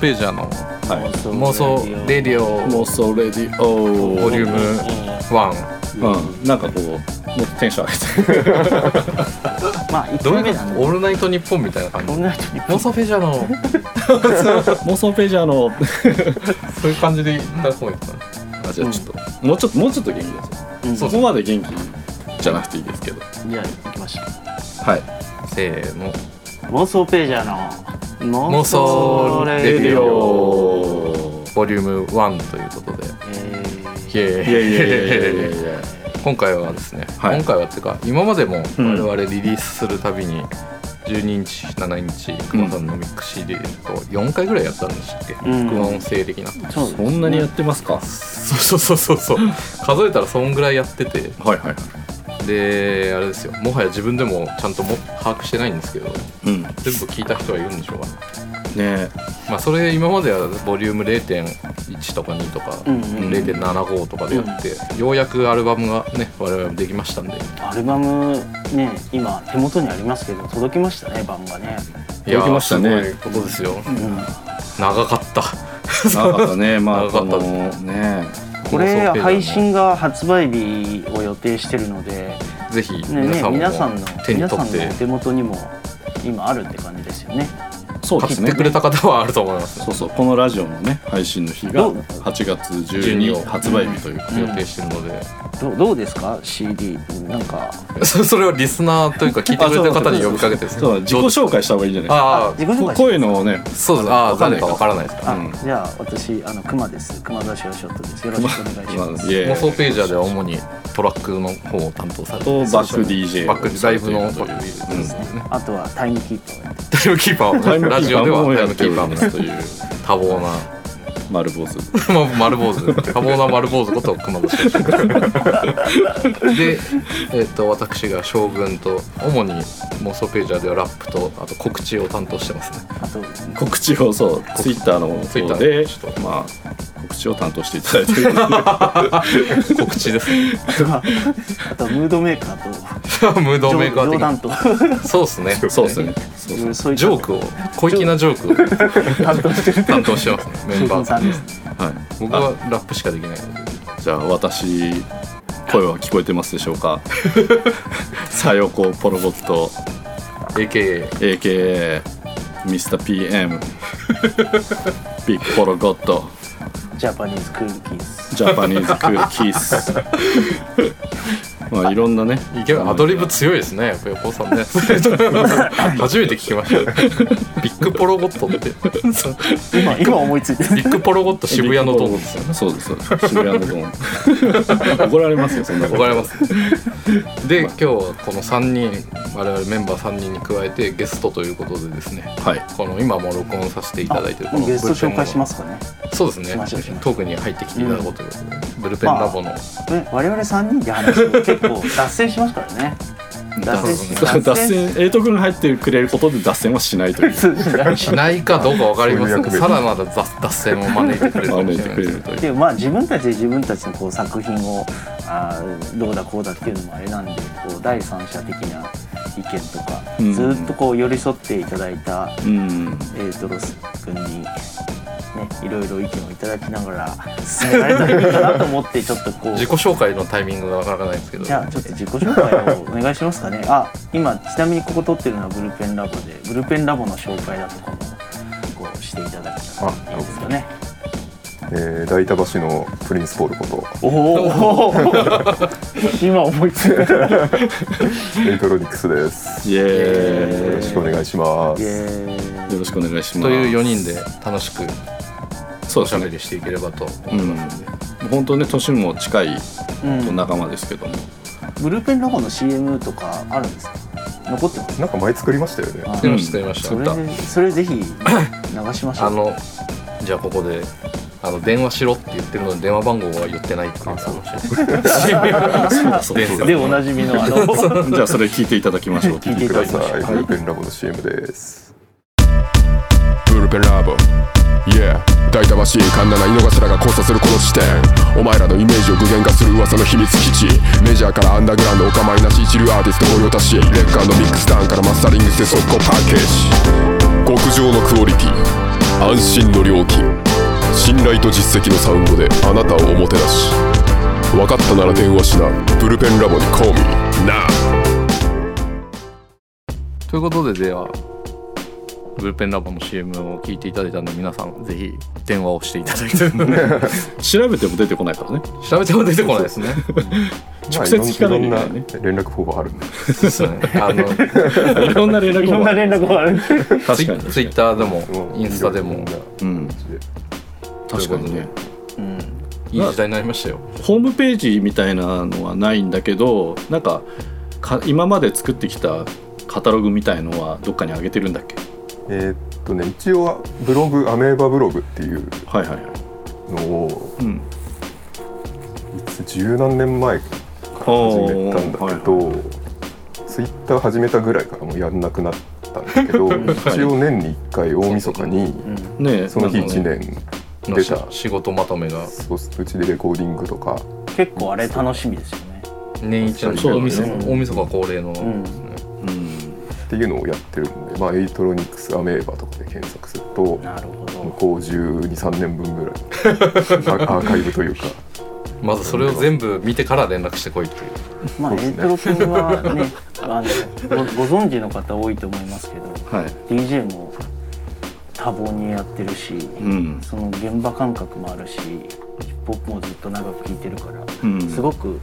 ページャーのはい。妄想レディオ。妄想レディオ。ボリューム1うん。なんかこうもっとテンション上げて。まあ1どういう回目なんでオールナイトニッポンみたいな感じ。オールナイトニッポン。妄想ページャーの 妄想ページャーの そういう感じで言った方がいいかなあじゃあちょっと、もうちょっともうちょっと元気ですよ、うん。そこまで元気じゃなくていいですけど。じゃあ行きましょはい。せーの。う妄想ページャーの妄想レディオ。オボリューム1ということで。今回はですね、はい。今回はっていうか今までもうん。我々リリースするたびに12インチ7インチ熊さんのミック CD と4回ぐらいやったんでしたっけ、うん。副音声的な。そんなにやってますか？そうそうそうそうそう。数えたらそんぐらいやってて。はいはいであれですよ。もはや自分でもちゃんとも把握してないんですけどうん。ね全部聞いた人はいるんでしょうか？ねえ。まあそれ今まではボリューム0.1とか2とか、うんうん0.75とかでやって、ようやくアルバムがね我々もできましたんで。アルバムね今手元にありますけど届きましたね版がね。いやできましたね。ーすごいことですよ、うん。長かった。長かったね。まあ 長かったこのねこれ配信が発売日を予定してるので、ぜひ皆さんも皆さんの手に皆取って。さんのお手元にも今あるって感じですよね。買っそうですね。てくれた方はあると思います、そうそう。このラジオのね配信の日がどう？8月12 12発売日ということで。予定してるので、どうどうですか？CD なんか。そそれをリスナーというか聞いてくれてる方に呼びかけてですそうだ自己紹介した方がいいんじゃないあ自己紹介こ声のね。あそう。ですあ誰かわからないですか？あ、うん。じゃあ私あの熊です。熊田ショーショットです。よろしくお願いします、妄想ページャーでは主にトラックの方を担当されてとバック DJ バックライブのバック DJ ですね、あとはタイムキーパーをやってタイムキーパーラジオではタイムキーパーという多忙な丸坊主。ま あ丸坊主。多忙な丸坊主こと熊田氏で、えっと私が将軍と主に妄想ページャーではラップとあと告知を担当してますね。告知をそうツイッターの方でのちょっとまあ告知を担当していただいてる 告知ですね。あとムードメーカーと。ムードメーカー的そうですね。そうですね。そうジョークを小粋なジョークを担当してる担当してますねメンバー。さんですはい。僕はラップしかできないので。じゃあ私声は聞こえてますでしょうか？さよこポロボット AKA AKA ミスター PM ビッグポロゴットジャパニーズクールキースジャパニーズクールキースまあいろんなね。いけアドリブ強いですね。やっぱ横尾さんね。初めて聞きましたよ。ビッグポロゴットって。今今思いついてビッグポロゴット渋谷のドンですよね。そうですそうです。渋谷のドン。怒られますよそんなこと。怒られます。で今日はこの3人我々メンバー3人に加えてゲストということでですね。はい。この今も録音させていただいてるこのゲスト紹介しますすかね。そうですね。しましょうしましょう。トークに入ってきていただこうということで、ブルペンラボの、ね我々3人で話すと結構脱線しますからね。脱線し脱線エイト君が入ってくれることで脱線はしないという。しないかどうかわかりません。がさらなる脱脱線を招いてくれるかもしれない招いてくれるという。でまあ自分たちで自分たちのこう作品をあーどうだこうだっていうのもあれなんでこう第三者的な意見とか、うん。ずっとこう寄り添っていただいたうん。エイトロス君に、ね、いろいろ意見をいただきながら進められたらいいかなと思ってちょっとこう。自己紹介のタイミングがなかなかないんですけど。じゃあちょっと自己紹介をお願いしますかね。あ今ちなみにここ撮ってるのはブルペンラボでブルペンラボの紹介だとかもこうしていただけたらいいですかね。えー、大田橋のプリンスポールこと。おお 今思いついた。エイトロニクスです。イエーイ。よろしくお願いします。イエーイ。よろしくお願いします。という4人で楽しくおしゃべりしていければと思います。ので、本当ね年も近いうん。仲間ですけども、ブルペンラボの CM とかあるんですか？残ってます？なんか前作りましたよね。あ作りました作りました。それでそれぜひ流しましょう。あのじゃあここであの電話しろって言ってるのに電話番号は言ってないっていう。話 でおなじみのあの。じゃあそれ聞いていただきましょう。聞いていくたださいブルペンラボの CM ですブルペンラボ Yeah. 大田わしいカンナな井の頭が交差するこの地点。お前らのイメージを具現化する噂の秘密基地。メジャーからアンダーグラウンドお構いなし一流アーティスト御用達レッカーのミックスターンからマスタリングして速攻パッケージ。極上のクオリティ。安心の料金。信頼と実績のサウンドであなたをおもてなし。分かったなら電話しな。ブルペンラボに call me now ということでではブルペンラボの CM を聞いていただいたんで皆さんぜひ電話をしていただいて。調べても出てこないからね。調べても出てこないですね。直接聞かないけないね。いろんな連絡方法あるんで。そうですね。あのいろんな連絡いろんな連絡があるツイ確かに。ツイッターでもう。んインスタでも。うん確かにね。うん。いい時代になりましたよ。ホームページみたいなのはないんだけどなんかか今まで作ってきたカタログみたいのはどっかに上げてるんだっけ？えーっとね一応はブログアメーバブログっていうはいはいはい。のをうん。いつ十何年前か始めたんだけど、ツイッター始めたぐらいからもうやんなくなったんだけど 一応年に1回大晦日にその日なんか1年出た。仕事まとめが。そううちでレコーディングとか。結構あれ楽しみですよね。年一の大晦日恒例の。うんっていうのをやってるんで、まあ、エイトロニクスアメーバとかで検索するとなるほど。向こう1 2 3年分ぐらい アアーカイブというか。まずそれを全部見てから連絡してこいっていう。まあエイトロ君はね あのごご存知の方多いと思いますけどはい。DJ も多忙にやってるし、うん。その現場感覚もあるしヒップホップもずっと長く聴いてるから、うん。すごく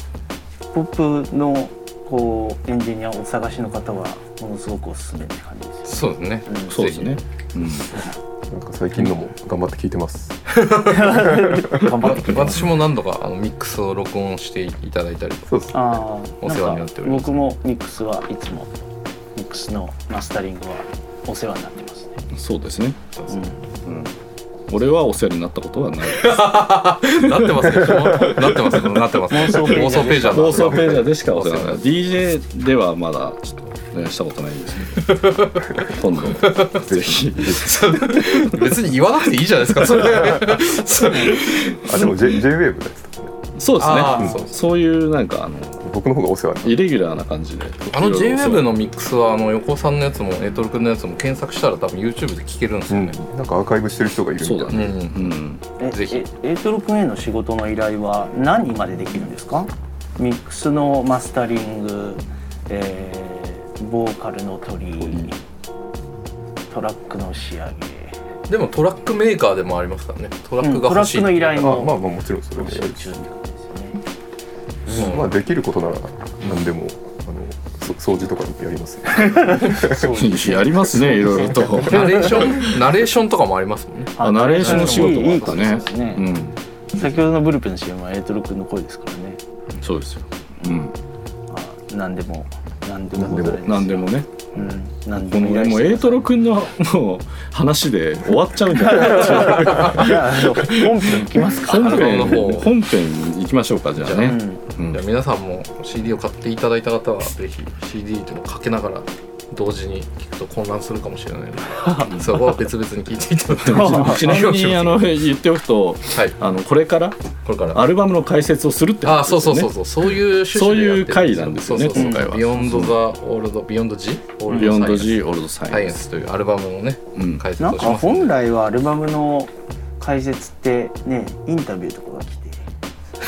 ヒップホップのこうエンジニアをお探しの方はものすごくおすすめって感じですよそうですね。うん。そうですね。うん。なんか最近のも頑張って聞いてます。頑張って。きてます私も何度かあのミックスを録音していただいたりとかあお世話になっております。僕もミックスはいつもミックスのマスタリングはお世話になってますね、そうですね。うん。うん俺はお世話になったことはない。なってますよ。なってますなってます妄想ページャー妄想ページャー放送ページャーでしかお世話になおい。DJ ではまだちょっと、ね、したことないんですけど。今度ぜひ。別に言わなくていいじゃないですかそれ。あでも J- J-WAVE のやつとか？ねそうですね。うそういうなんかあの僕の方がお世話にイレギュラーな感じで。あの JWEB のミックスはあの横尾さんのやつもエトロ君のやつも検索したら多分 YouTube で聞けるんですうん。よね、なんかアーカイブしてる人がいるみたいな。そうだねうん。うん。えぜひ。えエイトロ君への仕事の依頼は何までできるんですかミックスのマスタリング、えーボーカルの取りトラックの仕上げでもトラックメーカーでもありますからねトラックがトラッ欲しい、クの依頼あまあまあももちろんそれで募集中ってことですよねまあできることなら何でもあのそ掃除とかやります ね。やりますねいろいろと。ナレーション？ナレーションとかもありますもんね。あナレーションの仕事もあったね。うん。先ほどのブルペンの CM はエイトロ君の声ですからね。そうですよ。うん。あ何でも何でも何でもねうん。何このでも依頼もうエイトロ君のもう話で終わっちゃうんじゃないじゃあ本編いきますか。本アルバムの編方本編行きましょうかじゃあね。うん。じゃあ皆さんも CD を買っていただいた方はぜひ CD というのをかけながら同時に聞くと混乱するかもしれないので。そこは別々に聞いていただいて ちなみにあの言っておくとはい。あのこれからこれから。アルバムの解説をするってあ話ですよね。そうそうそうそう。そういう趣旨でやってるそういう回なんですよね。そうそうそう。今回は。ビヨンドザオールドビヨンド G? オールビヨンドサイ G オールドササイエンススというアルバムのねうん。解説なんかをします。ので本来はアルバムの解説ってねインタビューとかが来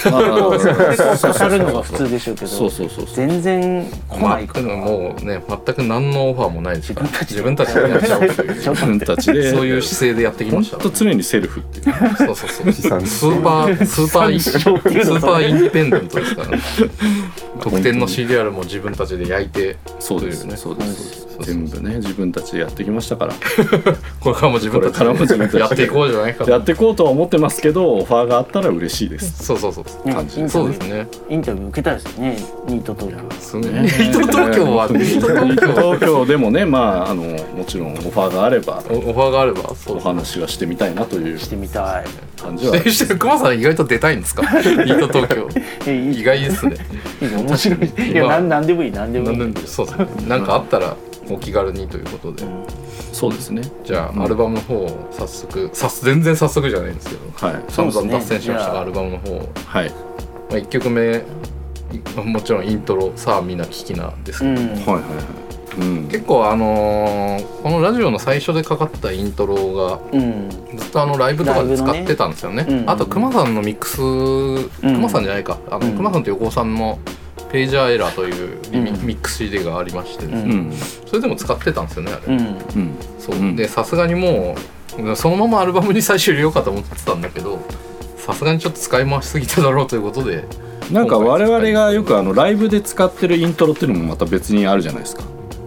てまあ結構語るのが普通でしょうけどそうそうそうそう。全然来ないか全らくもうね全く何のオファーもないですから。自自分たちでやっちゃおうという自分たちで。そういう姿勢でやってきま本した当常にセルフっていう。そうそうそうス産ーパースーパーインスーパーインディペンデントですからね。特典の CDR も自分たちで焼いてそうですね。そうです全部ね自分たちでやってきましたから。これからも自分たちででやっていこうじゃないかと。やっていこうとは思ってますけどオファーがあったら嬉しいです。そうそうそう。ね感じ。インタビューそうですね。インタビュー受けたいですよね。ニート東京すごいニート東京は。ニート東京。東京でもねまああのもちろんオファーがあればおオファーがあればそうお話はしてみたいなという。してみたい。感じは。でして熊さん意外と出たいんですか？ニート東京。意外ですね。面白い。いやまあなんなんでもいいなんでもいい。そうですね。なんかあったらお気軽にということで、そうですね。じゃあ、うん。アルバムの方を早速さす全然早速じゃないんですけど。はい。散々脱線しましたアルバムの方を、はい。まあ、1曲目いもちろんイントロさあみんな聞きなですけど、うん。はいはいはい。うん。結構あのーこのラジオの最初でかかったイントロがうん。ずっとあのライブとかで使ってたんですよね。うん。あとくまさんのミックスくまさんじゃないか。あのうん。くまさんと横尾さんのページャーエラーというリミ,、うん。ミックス CD がありまして、うん。うんそれでも使ってたんですよねあれ、うん。うん。そう。うん。でさすがにもうそのままアルバムに最初入れようかと思ってたんだけどさすがにちょっと使い回しすぎただろうということで。なんか我々がよくあのライブで使ってるイントロっていうのもまた別にあるじゃないですか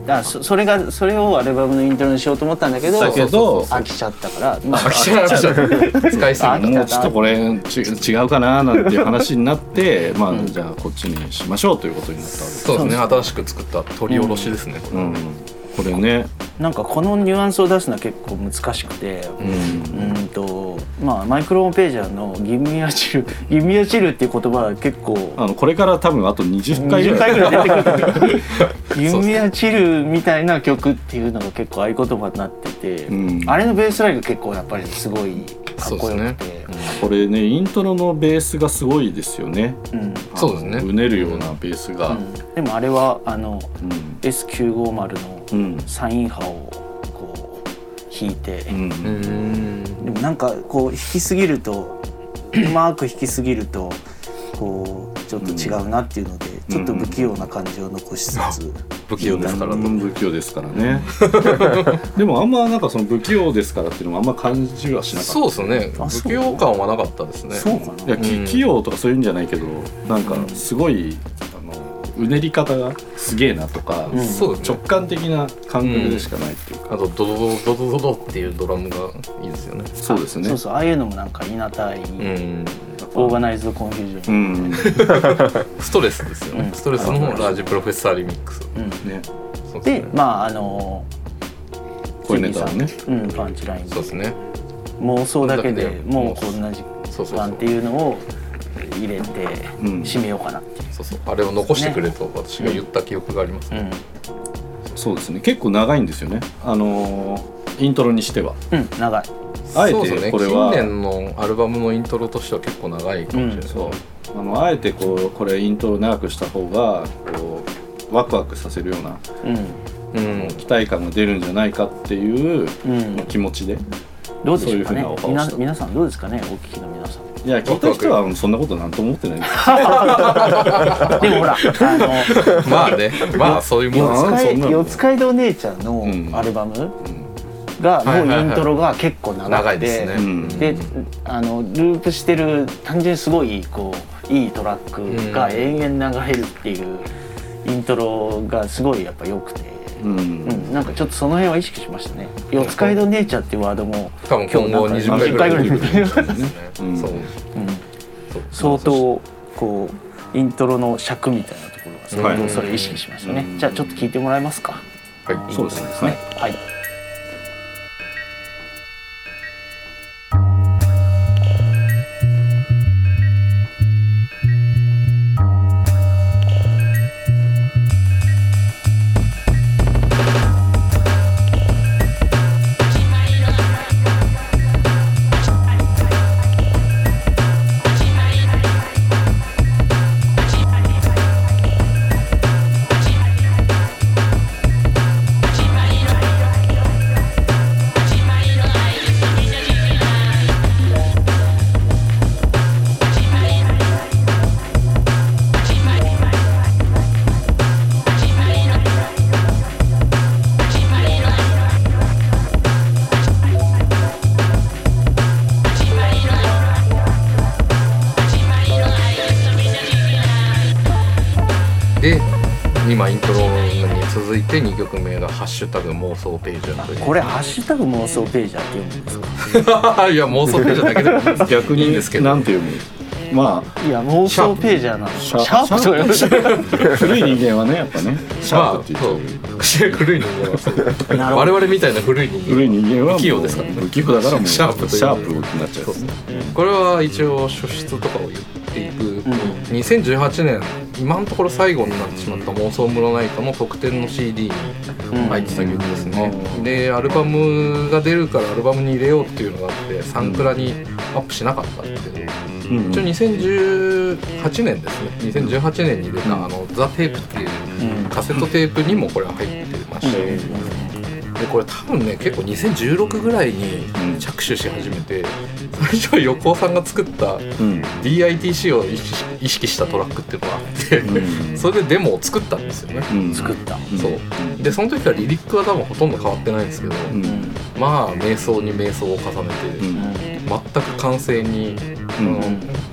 あそそれがそれをアルバムのイントロにしようと思ったんだけどだけど飽きちゃったから。まあ飽きちゃいました。使いすぎ。あた。もうちょっとこれち違うかななんていう話になって まあじゃあこっちにしましょうということになったわけですそうですね。新しく作った取り下ろしですね、これうんこれね。なんかこのニュアンスを出すのは結構難しくてうん。うんとまあマイクロホームページャーの「ギミアチル」「ギミアチル」っていう言葉は結構あのこれから多分あと20回ぐ20らい。回ぐらい出てくる「ギミアチル」みたいな曲っていうのが結構合言葉になってて、うん。あれのベースラインが結構やっぱりすごいかっこよくて。これねイントロのベースがすごいですよね。うん。そうですね。うねるようなベースが。うん。でもあれはあのうん。S950 のうんサイン波をこう弾いて、うん。うーん。でもなんかこう弾きすぎるとうまく弾きすぎるとこうちょっと違うなっていうので、ちょっと不器用な感じを残しつつ、不器用ですから不器用ですからね。でもあんまなんかその不器用ですからっていうのもあんま感じはしなかった。そうですね。不器用感はなかったですね。そうかな。いや、きうん。器用とかそういうんじゃないけどなんかすごい、うねり方がすげえなとか、うん。そうですね。直感的な感覚でしかないっていうか、あとドドドドドドドっていうドラムがいいですよねそうですねそうそうああいうのもなんかいなたい、うんオーガナイズドコンフュージョうン、んストレスですよね、うんストレスのラージプロフェッサーリミックスうんねそうですねでまああのこういうネタをねうん、パンチラインそうですね妄想だけでだけでもうこんな時そうそうそう間っていうのを入れてうん。締めようかなっていう、そうそう。あれを残してくれと私が言った記憶がありますね、そうですね。結構長いんですよね。あのーイントロにしては。うん、うん、長い。あえてこれは。近年のアルバムのイントロとしては結構長いかもしれない。ですね、そう。あのあえてこうこれイントロ長くした方がこうワクワクさせるようなうん。うん期待感が出るんじゃないかっていううん。気持ちでどうでしょうかね皆さんどうですかね。お聞きの皆さんいや聞いた人はそんなことなんとも思ってないんです。でもほらあのまあねまあそういうもんです。まあよ四街道姉ちゃんうん。のアルバムがはいはいはい。のイントロが結構長長いくてですね、うん。であのループしてる単純にすごいこういいトラックが延々流れるっていうイントロがすごいやっぱ良くて、うん。うん、なんかちょっとその辺は意識しましたね「四街道姉ちゃん」っていうワードも多分今後20今日なんか回ぐらい20回ぐらい出てくるかもしれないですね。うんそう。うん。相当こうイントロの尺みたいなところが相当はい。それ意識しましたね、うん。じゃあちょっと聞いてもらえますか。はい。そうですね。はい想ページャー」という。これ「ハッシュタグ妄想ページャー」って読むんですか？いや妄想ページャーだけでも逆にいいんですけど。なんて読む？まいや妄想ページャーなの。シシャャープと読むシあ古い人間はねやっぱねシャープって言っまあそう。古い人間は我々みたいな古い人間。古い人間は不器用ですからね。不器用だからもうシャープというシャープになっちゃう。そうこれは一応書出とかを言っていく、2018年今のところ最後になってしまった妄想室ナイトの特典の CD に入ってた曲ですね、でアルバムが出るからアルバムに入れようっていうのがあってサンクラにアップしなかったんですけど、うん。一応2018年ですね。2018年に出た「あのザ・テープっていうカセットテープにもこれは入ってまして、でこれ多分ね結構2016ぐらいに着手し始めて最初は横尾さんが作ったうん。DITC を意識したトラックっていうのがあって、うん。それでデモを作ったんですよね、うん。作った。そう。でその時からリリックは多分ほとんど変わってないんですけど、うん。まあ瞑想に瞑想を重ねて、うん。全く完成に、うん。あの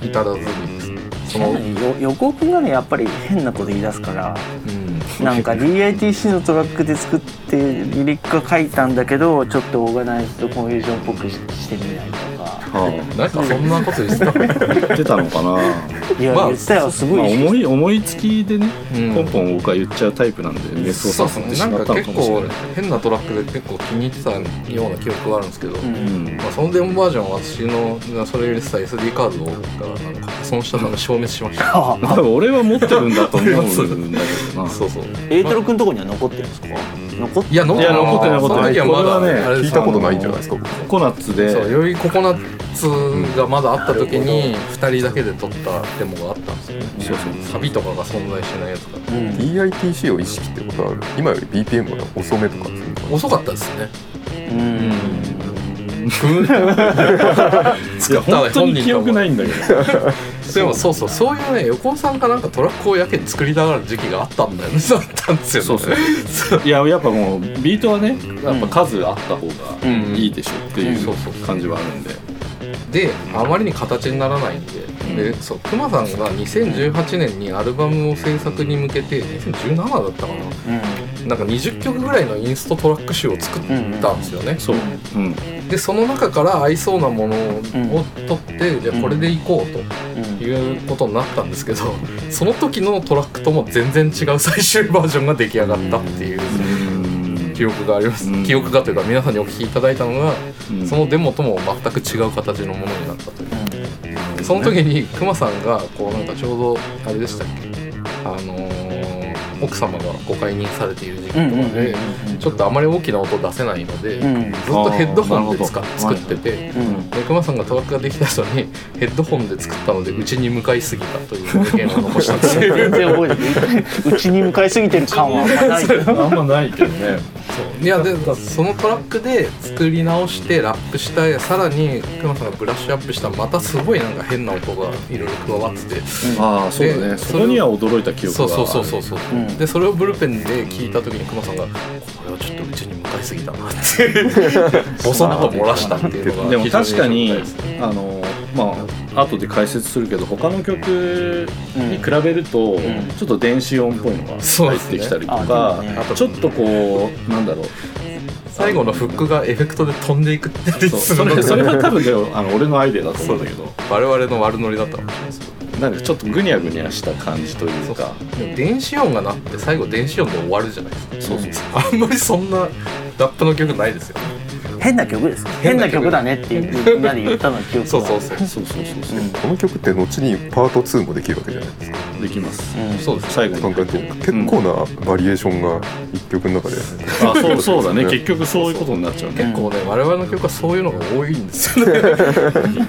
至らずにですねその、よ横尾君がねやっぱり変なこと言い出すからうん、なんか DITC のトラックで作ってリリックは書いたんだけどちょっとオーガナイズとコンフュージョンっぽくしてみないと。なんかそんなこと言ってたあ言ってたのかな。いや、まあ言ってたよすごまあい意識思い思いつきでねうんポンポン僕は言っちゃうタイプなんでメスをそうさですったのか結構もしれない。変なトラックで結構気に入ってたような記憶があるんですけど、うん。まあ、そのデモバージョンは私のそれ入れてた SD カードがなんか破損したため消滅しました。あ多分俺は持ってるんだと思うんだけどな。そうそう。エイトロ君のとこには残ってるんですか？残っていや残いや残ってない残ってないその時はまだこれはねあれ聞いたことないんじゃないですか僕。ココナッツで。そうよりココナッツがまだあった時に2人だけで撮ったデモがあったんですよ。ねそうそう。サビとかが存在しないやつがうん。DITC を意識ってことは今より BPM が遅めとか遅かったですね。うん本当に記憶ないんだけど。でもそうそうそういうね横尾さんがなんかトラックをやけに作りたがる時期があったんだよね。だったんですよねそう。そう。いややっぱもうビートはねやっぱ数あった方がいいでしょっていうそうそうそう感じはあるんで。であまりに形にならないんで,、でそうクマさんが2018年にアルバムを制作に向けて2017だったかな。なんか20曲ぐらいのインストトラック集を作ったんですよね、そう。うん。でその中から合いそうなものを取って、じゃあこれでいこうということになったんですけどその時のトラックとも全然違う最終バージョンが出来上がったっていううん。記憶があります、うん。記憶がというか皆さんにお聞きいただいたのが、うん。そのデモとも全く違う形のものになったという。その時にクマさんがこうなんかちょうどあれでしたっけ？あのー奥様がご解任されている時期とかでちょっとあまり大きな音出せないので、うんずっとヘッドホンで使作ってて、うん。でクマさんがトラックができた後にヘッドホンで作ったのでうちに向かいすぎたという意見を残したんです全然覚えてない。うちに向かいすぎてる感はあんまないけど。あんまないけどね。そう。いやでそのトラックで作り直してラップしたさらにクマさんがブラッシュアップしたまたすごいなんか変な音がいろいろ加わってて。ああそうだね。でそこには驚いた記憶がそうそうそうそうそう、うんでそれをブルペンで聞いた時に熊さんが「これはちょっとうちに向かいすぎたな」って。ボソッと漏らしたっていうのがでも確かにあのまあ後で解説するけど他の曲に比べると、ん。ちょっと電子音っぽいのが入ってきたりとそうか、ですね。あとちょっとこうなんだろう。最後のフックがエフェクトで飛んでいくってりそれそれは多分あの俺のアイデアだと思うんだけど。我々の悪ノリだったかもしれない。ですなんかちょっとグニャグニャした感じというか。電子音が鳴って最後電子音で終わるじゃないですか。そうそう。あんまりそんなラップの曲ないですよね変な曲です。変な曲。だねっていうみんなで言ったの記憶そうそうそうそうそう。そうこの曲って後にパート2もできるわけじゃないですか。できます。うん。そうです。最後に。なんか結構なバリエーションが一曲の中で。あそうそうだね。結局そういうことになっちゃうね。結構ね我々の曲はそういうのが多いんですよね。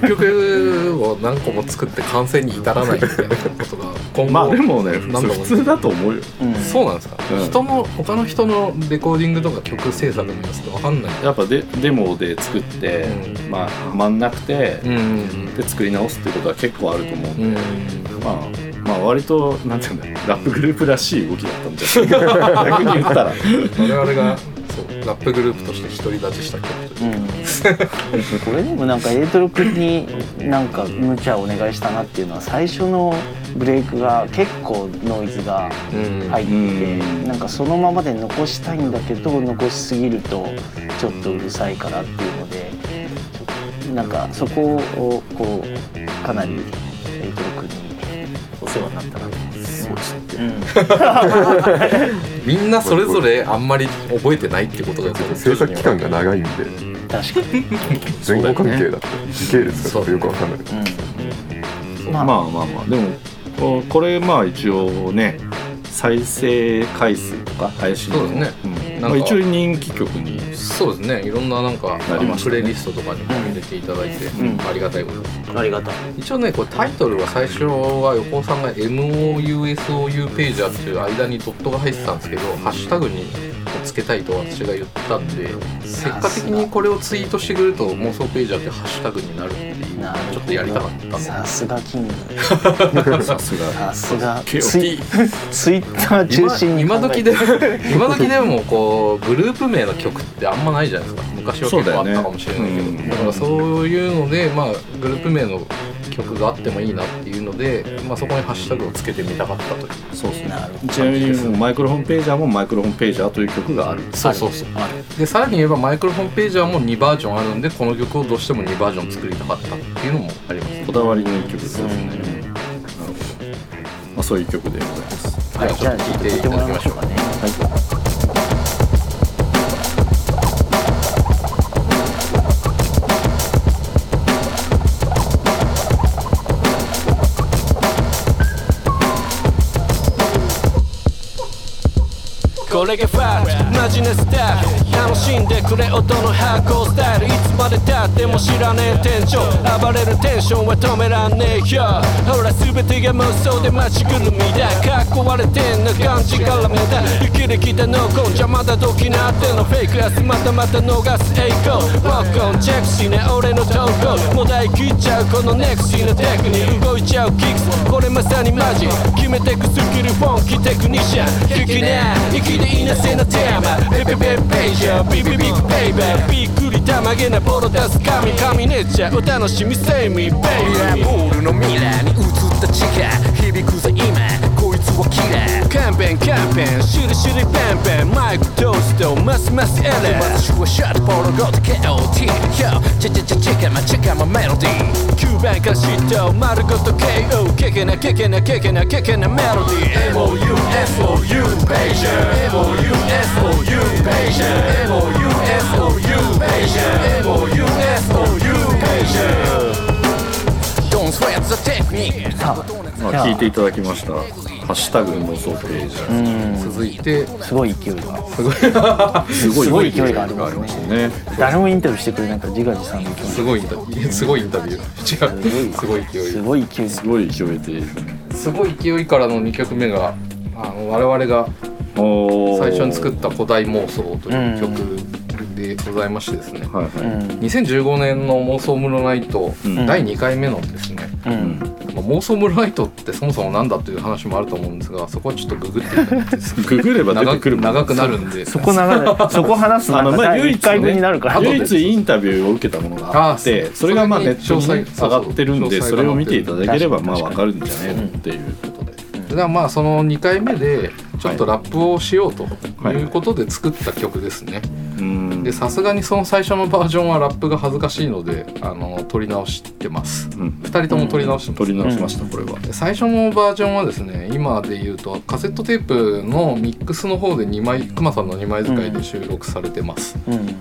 一曲を何個も作って完成に至らないみたいなことが今後。まあでもね何度も普通だと思うよ。うん。そうなんですか、うん。人の他の人のレコーディングとか曲制作のやつって分かんない。やっぱでデモで作って、うまあはまんなくて、ん。で作り直すっていうことは結構あると思うんで、うん。まあまあ割となんていうんだろうラップグループらしい動きだったんじゃない逆に言ったら。我々がそうラップグループとして独り立ちした曲という。うん、これでもなんかエイトロ君になんか無茶お願いしたなっていうのは最初のブレイクが結構ノイズがうん。入ってうん。なんかそのままで残したいんだけど残しすぎるとちょっとうるさいからっていうのでなんかそこをこうかなりエイトロ君にお世話になったなと思っけうん。みんなそれぞれあんまり覚えてないってことが制作期間が長いんで確かに、前後関係だった。り時系列がよくわかんない。うん。まあまあまあまあでもここれまあ一応ね再生回数とか配信の。そうですね。うん。なんかまあ、一応人気曲に。そうですね。いろんななんかね。プレイリストとかにも入れていただいて、ん。ありがたいこと。ありがたい。一応ねこれタイトルは最初は横尾さんが MOUSOU ページャーっていう間にドットが入ってたんですけどハッシュタグにつけたいと私が言ったんで結果的にこれをツイートしてくれると妄想ページャーってハッシュタグになるっていうなるほどちょっとやりたかったんで。さすがキングさすが。さすが。ツイツイッター中心に今今時で今時でもこうグループ名の曲ってあんまないじゃないですか。昔は結構あったかもしれないけど。からそういうのでまあグループ名の曲があってもいいなっていうので、まあ、そこにハッシュタグをつけてみたかったという。そうですねちなみにマイクロフォンページャーもマイクロフォンページャーという曲がある。そうそうそう。でさらに言えばマイクロフォンページャーも2バージョンあるんでこの曲をどうしても2バージョン作りたかったっていうのもあります。こだわりの一曲ですね。なるほど、まあ、そういう曲でございます。はい。じゃあちょっと聞いてもらいましょうかね。こ imagine a step 楽しんでくれ音のハーコースタイルいつまでたっても知らねえ店長暴れるテンションは止めらんねえよほら全てが妄想で街ぐるみだかっこ割れてんな感じからめだ生きてきたノーコンじゃまだ時なってのフェイクやつまたまた逃す栄光ワックオンチェックしね俺の投稿もう大切っちゃうこのネクシーなテクに動いちゃうキックスこれまさにマ。ジ決めてくスキルフォンキテクニシャン聞きな生きでいなせなテーマ。ペペペページャービビビッグベイベーびっくりたまげなボロ出す神神ねちゃうお楽しみセイミベイベーボールの未来に映った地下響くぜ今こいつはキラーカンペンカンペンシュリシュリペンペンマイクトーストますますエレ私はシャットボールゴッド KOT Yo チェチェチェチェケマチェケマメロディー9番から嫉妬丸ごと KO ケケなケケなケケなケケなメロディー MOUSOU ページャー MOUSOU ページャー MOUSOU ページャー MOUSOU ページさあ。まあ、聞いていただきました「ハッシュタグ妄想ページャー続いて。すごい勢いが」すごい。すごい勢いがありますね。ね。誰もインタビューしてくれないから自画自賛すすごいインタビュー。すごいインタビュー。違うすごい勢い。すごい勢い。すごい勢いですごい勢いからの2曲目があの我々が最初に作った「古代妄想」という曲でございましてですね、はいはい、うん2015年の妄想ムー。ンライト、ん第2回目のですね、うん。まあ妄想ムライトってそもそも何だという話もあると思うんですがそこはちょっとググってググれば出長くてくる長くなるんで。そこ長いそこ話すのあのが第1まあ唯一回分になるから後で唯一インタビューを受けたものがあってそれがまあネットに上がってるんでそうそうそれを見ていただければまあ確かにわかるんじゃねえのっていうことでだからまあその2回目でちょっとラップをしようとはい。いうことで作った曲ですね、うん。でさすがにその最初のバージョンはラップが恥ずかしいのであの撮り直してます、うん。2人とも撮り直してます、取り直しましたこれは。で最初のバージョンはですね今で言うとカセットテープのミックスの方で2枚くまさんの2枚使いで収録されてます、うん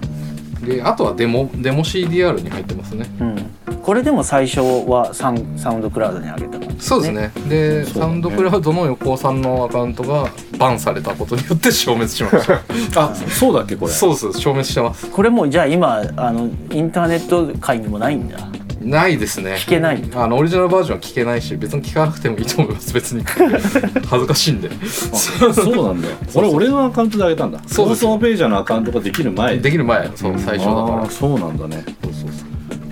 であとはデモデモ CDR に入ってますね。うん。これでも最初はサンサウンドクラウドに上げた感じそうですね。でね。サウンドクラウドの横尾さんのアカウントがバンされたことによって消滅しました。あそうだっけこれ。そうです消滅してます。これもじゃあ今あのインターネット界にもないんだないですね。聞けない。あのオリジナルバージョンは聞けないし別に聞かなくてもいいと思います。別に。恥ずかしいんで。そうなんだ。よこれ俺のアカウントであげたんだ。そうです。放送ページャーのアカウントができる前。できる前。そう最初だあかーそうなんだね。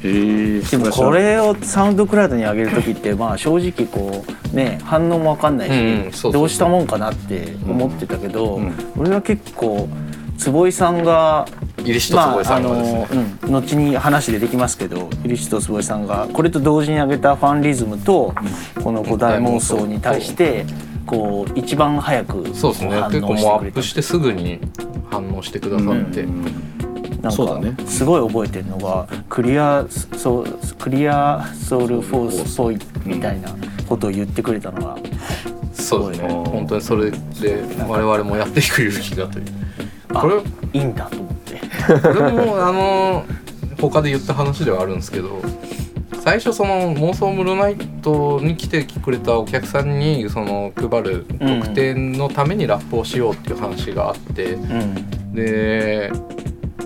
へえでもこれをサウンドクラウドに上げる時ってまあ正直こうね反応も分かんないし、どうしたもんかなって思ってたけど、うん。俺は結構坪井さんが坪井さんがですね、あのうん、後に話出てきますけど入下坪井さんがこれと同時に上げたファンリズムと、この古代妄想に対してこう一番早くそうですね。結構もうアップしてすぐに反応してくださって、なんそうだね。かすごい覚えてるのがクリアソクリアソウルフォースっぽいみたいなことを言ってくれたのがそうですね。本当にそれで我々もやっていく勇気がというあこれいいんだと思って。これもあの他で言った話ではあるんですけど最初その妄想ムロナイトに来てくれたお客さんにその配る特典のためにラップをしようっていう話があって、うん。で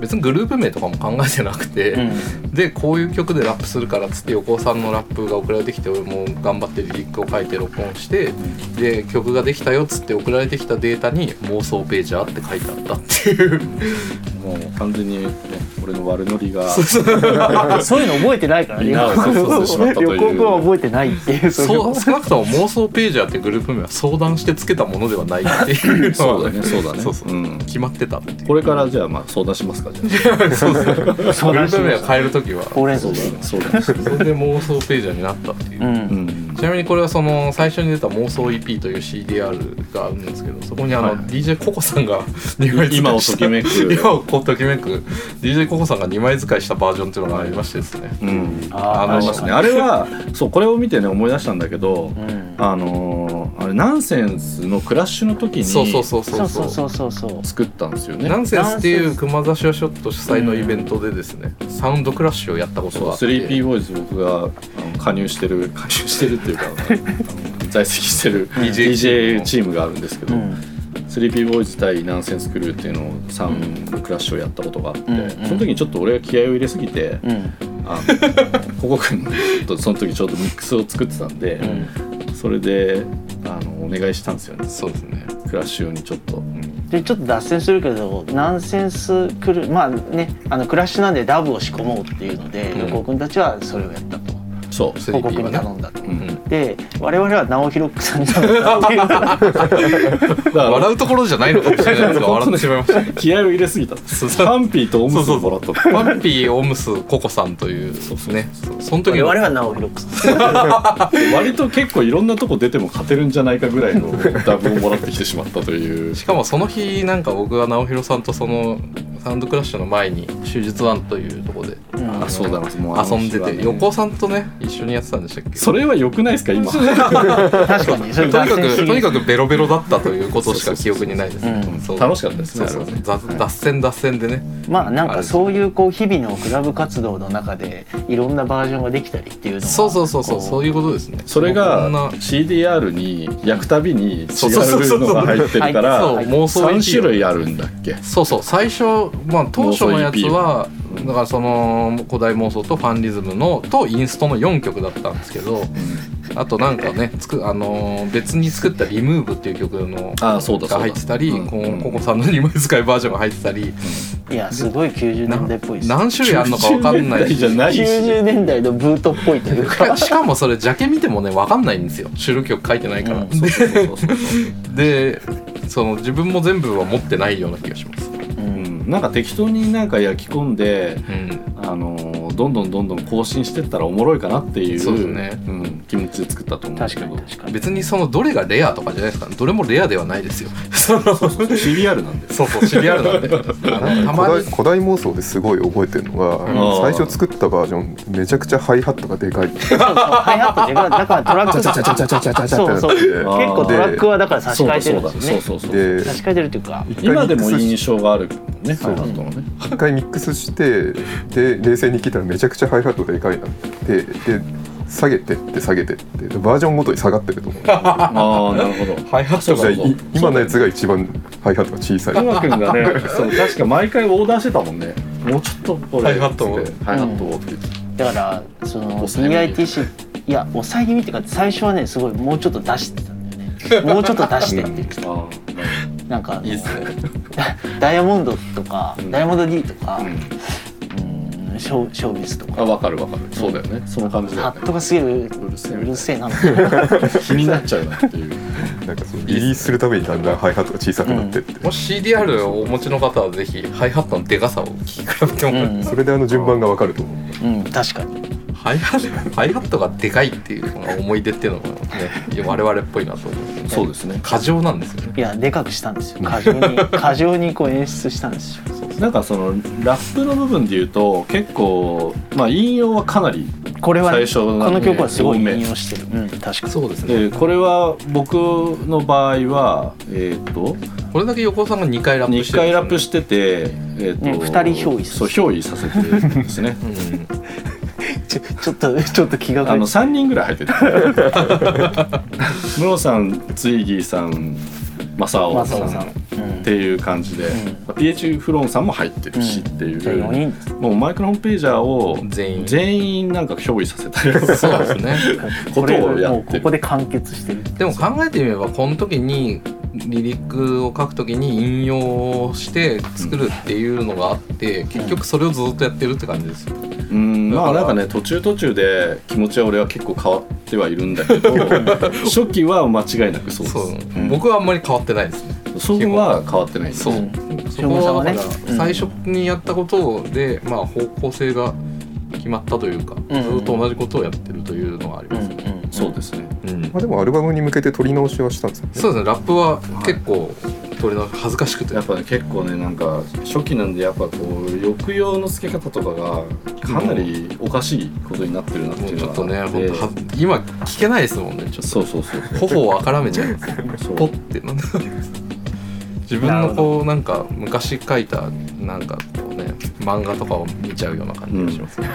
別にグループ名とかも考えてなくて、うん。でこういう曲でラップするからっつって横尾さんのラップが送られてきて俺も頑張ってリリックを書いて録音してで曲ができたよっつって送られてきたデータに「妄想ページャー」って書いてあったっていう。もう完全に、ね、俺の悪ノリが。そういうの覚えてないからね。横尾君は覚えてないっていう。そう少なくとも妄想ページャーってグループ名は相談してつけたものではないっていうそうだねそうだね。そうそううん。決まってたこれからじゃあまあ相談しますかじゃあ。そうそうグループ名を変える時は。ほうれん草でそうそれで妄想ページャーになったっていう、うん。うん。ちなみにこれはその最初に出た妄想 EP という CDR があるんですけどそこにあの、はい DJ ココさんが 2枚使い今をときめく。今をときめく。DJ ココさんが2枚使いしたバージョンっていうのがありましてですね、うん。ああのありますね。あれはそうこれを見てね思い出したんだけど、うんあのーあれナンセンスのクラッシュの時にそうそうそうそそううそうそう。そうそう作ったんですよね。ナンセンスっていう熊座ショショット主催のイベントでですね、サウンドクラッシュをやったことそうがあって 3P ボーイズ僕があの加入してる加入してるっていうか 在籍してる DJ チームがあるんですけど、うん。3P ボーイズ対ナンセンスクルーっていうのをサウンドクラッシュをやったことがあって、うんうん。その時にちょっと俺が気合を入れすぎて、うん。あのココ君とその時ちょうどミックスを作ってたんで、それであのお願いしたんですよね。そうですね。クラッシュ用にちょっと、でちょっと脱線するけどナンセンスクルまあねあのクラッシュなんでダブを仕込もうっていうので、うん。横尾君たちはそれをやったとそう。3P 横尾君に頼んだと、うんで我々は直弘さんに頼んだっていう。笑うところじゃないのかもしれないですが笑ってしまいました。気合を入れすぎたハンピーとオムスをもらったのワンピーオムスココさんというそうですね。そその時の我々は直弘さん。割と結構いろんなとこ出ても勝てるんじゃないかぐらいのダブをもらってきてしまったという。しかもその日なんか僕は直弘さんとそのサウンドクラッシュの前に手術ワンというところであそうだな。もう遊んでて、横尾さんとね一緒にやってたんでしたっけ？それは良くないですか？今。確かに。それとにかくとにかくベロベロだったということしか記憶にないですね。楽しかったですね。そう脱線脱線でね。まあなんかそういうこう日々のクラブ活動の中でいろんなバージョンができたりっていうのはそうそうそうそう。こそういうことですね。それが CDR に焼くたびに違うそうそうそうそうのが入ってるかそうら妄想3 EP 種類あるんだっけそうそう最初まあ当初のやつは妄だからその古代妄想とファンリズムのとインストの4曲だったんですけどあとなんかねつくあのー別に作った「リムーブっていう曲のあそうだそうだ。が入ってたりうん。こううん。ココさんの2枚使いバージョンが入ってたり。いやすごい90な年代っぽいです何種類あるのか分かんない。90年代じゃないし90年代のブートっぽいというか。しかもそれジャケ見てもね分かんないんですよ。主ル曲書いてないから、でその自分も全部は持ってないような気がします、うんなんか適当になんか焼き込んでうん、あのーどんどんどんどん更新してったらおもろいかなっていう。そうですね。うん、気持ちで作ったと思うんですけど別にそのどれがレアとかじゃないですか。どれもレアではないですよ。そ のシリアルなんで。そうそうシリアルなんで。たまに。古代妄想ですごい覚えてるのが、最初作ったバージョンめちゃくちゃハイハットがでかい。そうそうハイハットでかいだからトラックがそうそう結構トラックはだから差し替えてるんですね差し替えてるっていうか今でも印象があるねハイハッ一回ミックスしてで冷静に聞いたらめちゃくちゃハイハットでかいなってで下げてって下げてってでバージョンごとに下がってると思う。ああなるほど。ハイハットが。今のやつが一番ハイハットが小さい。くまくんがね そう確か毎回オーダーしてたもんね。もうちょっとハイハットを。ハイハットを。ってだからその抑えめに。PITC いや抑え気味っていうか最初はねすごいもうちょっと出してたんだよね。もうちょっと出してって言ってたあなんかダイヤモンドとか、うん。ダイヤモンド D とか、あうんうん、ショーショービズとあか分かる分かる。そうだよね。その感じだハよねットがすげえううるせえ。うるせえな 気になっちゃうなっていう。なんかそのリリースするためにだんだんハイハットが小さくなってって、もし CDR をお持ちの方はぜひハイハットのデカさを聞き比べてもらって、うん。それであの順番がわかると思う。うん。確かにハイハットハイハットがでかいっていうのが思い出っていうのがね我々っぽいなと思うそうですね。過剰なんですよね。いやでかくしたんですよ。過剰に 過剰にこう演出したんですよ。なんかそのラップの部分で言うと結構まあ引用はかなりこれは、ね、最初のねこの曲はすごい引用してる。うん確かに。そうですね。でこれは僕の場合はえっ、とこれだけ横尾さんが2回ラップし2てね。回ラップしてて、えーとね二人憑依すそう憑依させてるんですね。うん ちょちょっとちょっと気がかり。あの3人ぐらい入っててムロさんツイギーさんマサオさんさん。っていう感じで、PH フロンさんも入ってるしっていう、じゃあ4人もうマイクロホームページャーを全員。全員なんか憑依させたようなそうですね。ことをやもうってる。ここで完結してる。でも考えてみればこの時にリリックを書く時に引用して作るっていうのがあって、結局それをずっとやってるって感じですよ、うんまあだから。なんかね途中途中で気持ちは俺は結構変わってはいるんだけど 初期は間違いなくそうです。そう、うん。僕はあんまり変わってないですね。そこは変わってないんですそう、んそこはだから最初にやったことで、まあ方向性が決まったというか、うん。ずっと同じことをやってるというのはありますよね、そうですね。うん。まあ、でもアルバムに向けて撮り直しはしたんですよね。そうですね。ラップは結構取りの恥ずかしくて。やっぱね結構ねなんか初期なんでやっぱこう抑揚の付け方とかがかなりおかしいことになってるなってもいううのがちょっとね本当は今聞けないですもんねちょっと。そうそうそう頬をあからめちゃいますポッて。なんだ自分のこうなんか昔書いたなんかこうね漫画とかを見ちゃうような感じがします。ね、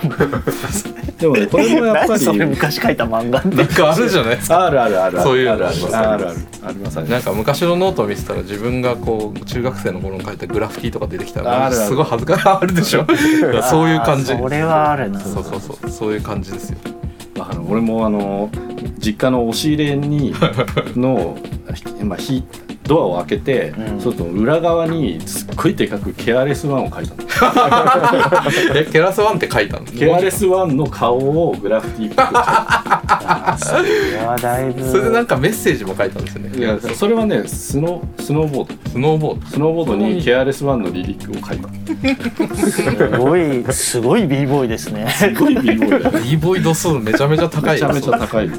でもね これもやっぱり何それ昔書いた漫画って。なんかあるじゃない？ですかあるあるある。そういうの。あるある。ありますあるあるあります。なんか昔のノートを見てたら自分がこう中学生の頃に書いたグラフィティとか出てきたらあるある。すごい恥ずかしい。あるでしょそういう感じ。それはあるな。そうそうそうそういう感じですよ。あの俺もあの実家の押し入れに の、ひまあ、ひドアを開けて、うん。そうすると裏側にすっごいでかく KRS-One を書いたの。え KRS-One って書いたんです KRS-One の顔をグラフィティっぽそれはだいぶ それでなんかメッセージも書いたんですよね。たいやそれはねスノスノーボード。スノーボード。スノーボードに KRS-One のリリックを書いた。すごい。すごい B-boy ですね。すごい B-boy だよ。B ボーイ度数めちゃめちゃ高いめちゃめちゃ高い。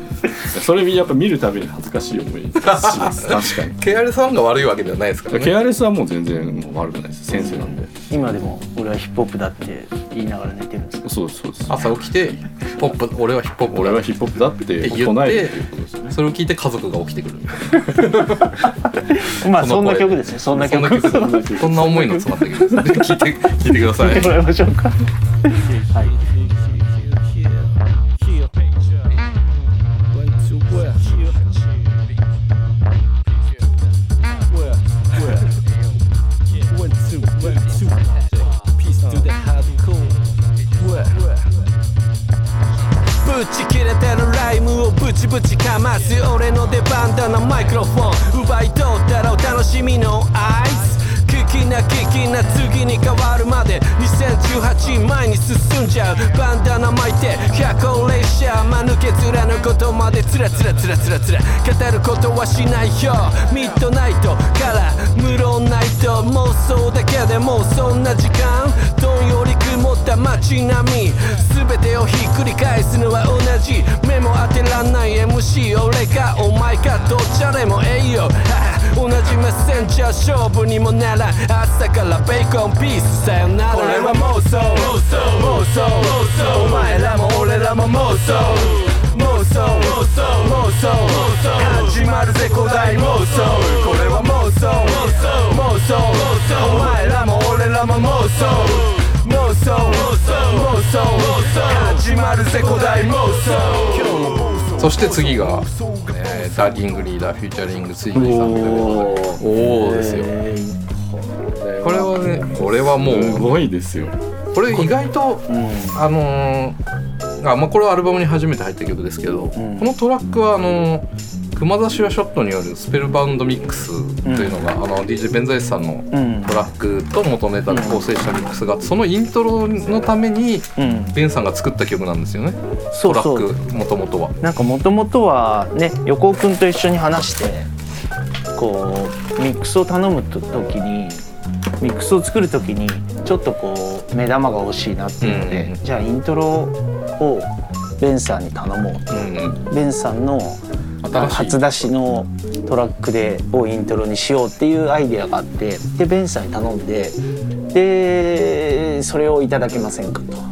それやっぱ見るたびに恥ずかしい思いします。確かに。ケアレスワンが悪いわけではないですからね。ケアレスはもう全然もう悪くないです。先生なんで。今でも俺はヒップホップだって言いながら寝てるんですけどそうですそう。です朝起きてポップ俺はヒップホップ。俺はヒップホップだって言っってそれを聞いて家族が起きてくる。まあそんな曲ですね。そんなそん曲な曲。そんな思いの詰まった曲です聞いて聞いてください。聞いてもらいましょうか。はいてるライムをブチブチかます俺の出番だなマイクロフォン奪い取ったらお楽しみのアイス聞きな聞きな次に変わるまで2018前に進んじゃうバンダナ巻いて100個列車間抜け面のことまでつらつらつらつら。つら語ることはしないよ。ミッドナイトから無論ないと。妄想だけでもうそんな時間。どんより。曇った街並み。全てをひっくり返すのは同じ。目も当てらんない MC 俺かお前かどっちゃでもええよ。同じメッセンジャー勝負にもなら朝からベーコンピースさよなら。これは妄想。妄想。妄想。お前らも俺らも妄想。妄想。妄想。妄想。始まるぜ古代妄想。これは妄想。妄想。お前らも俺らも妄想。妄想妄想始まるぜ古代妄想。そして次が、えーダーリングリーダー featuring Twigy。さんおおですよ。これはねこれはもすうごいですよ。これ意外とあのーあまあこれはアルバムに初めて入った曲ですけど、このトラックはあのー Kuma the Sureshot による Spellbound mixというのが、あの DJ ベンザイスさんのうん。トラックと元ネタで構成したミックスがそのイントロのためにうん。ベンさんが作った曲なんですよね。トラそう。そうックもともとは。なんかもともとはね横尾君と一緒に話してこうミックスを頼むと時にミックスを作る時にちょっとこう目玉が欲しいなっていうので、うん。じゃあイントロをベンさんに頼もうと。うん。ベンさんの初出しのトラックでをイントロにしようっていうアイデアがあってでベンさんに頼んででそれをいただけませんかと。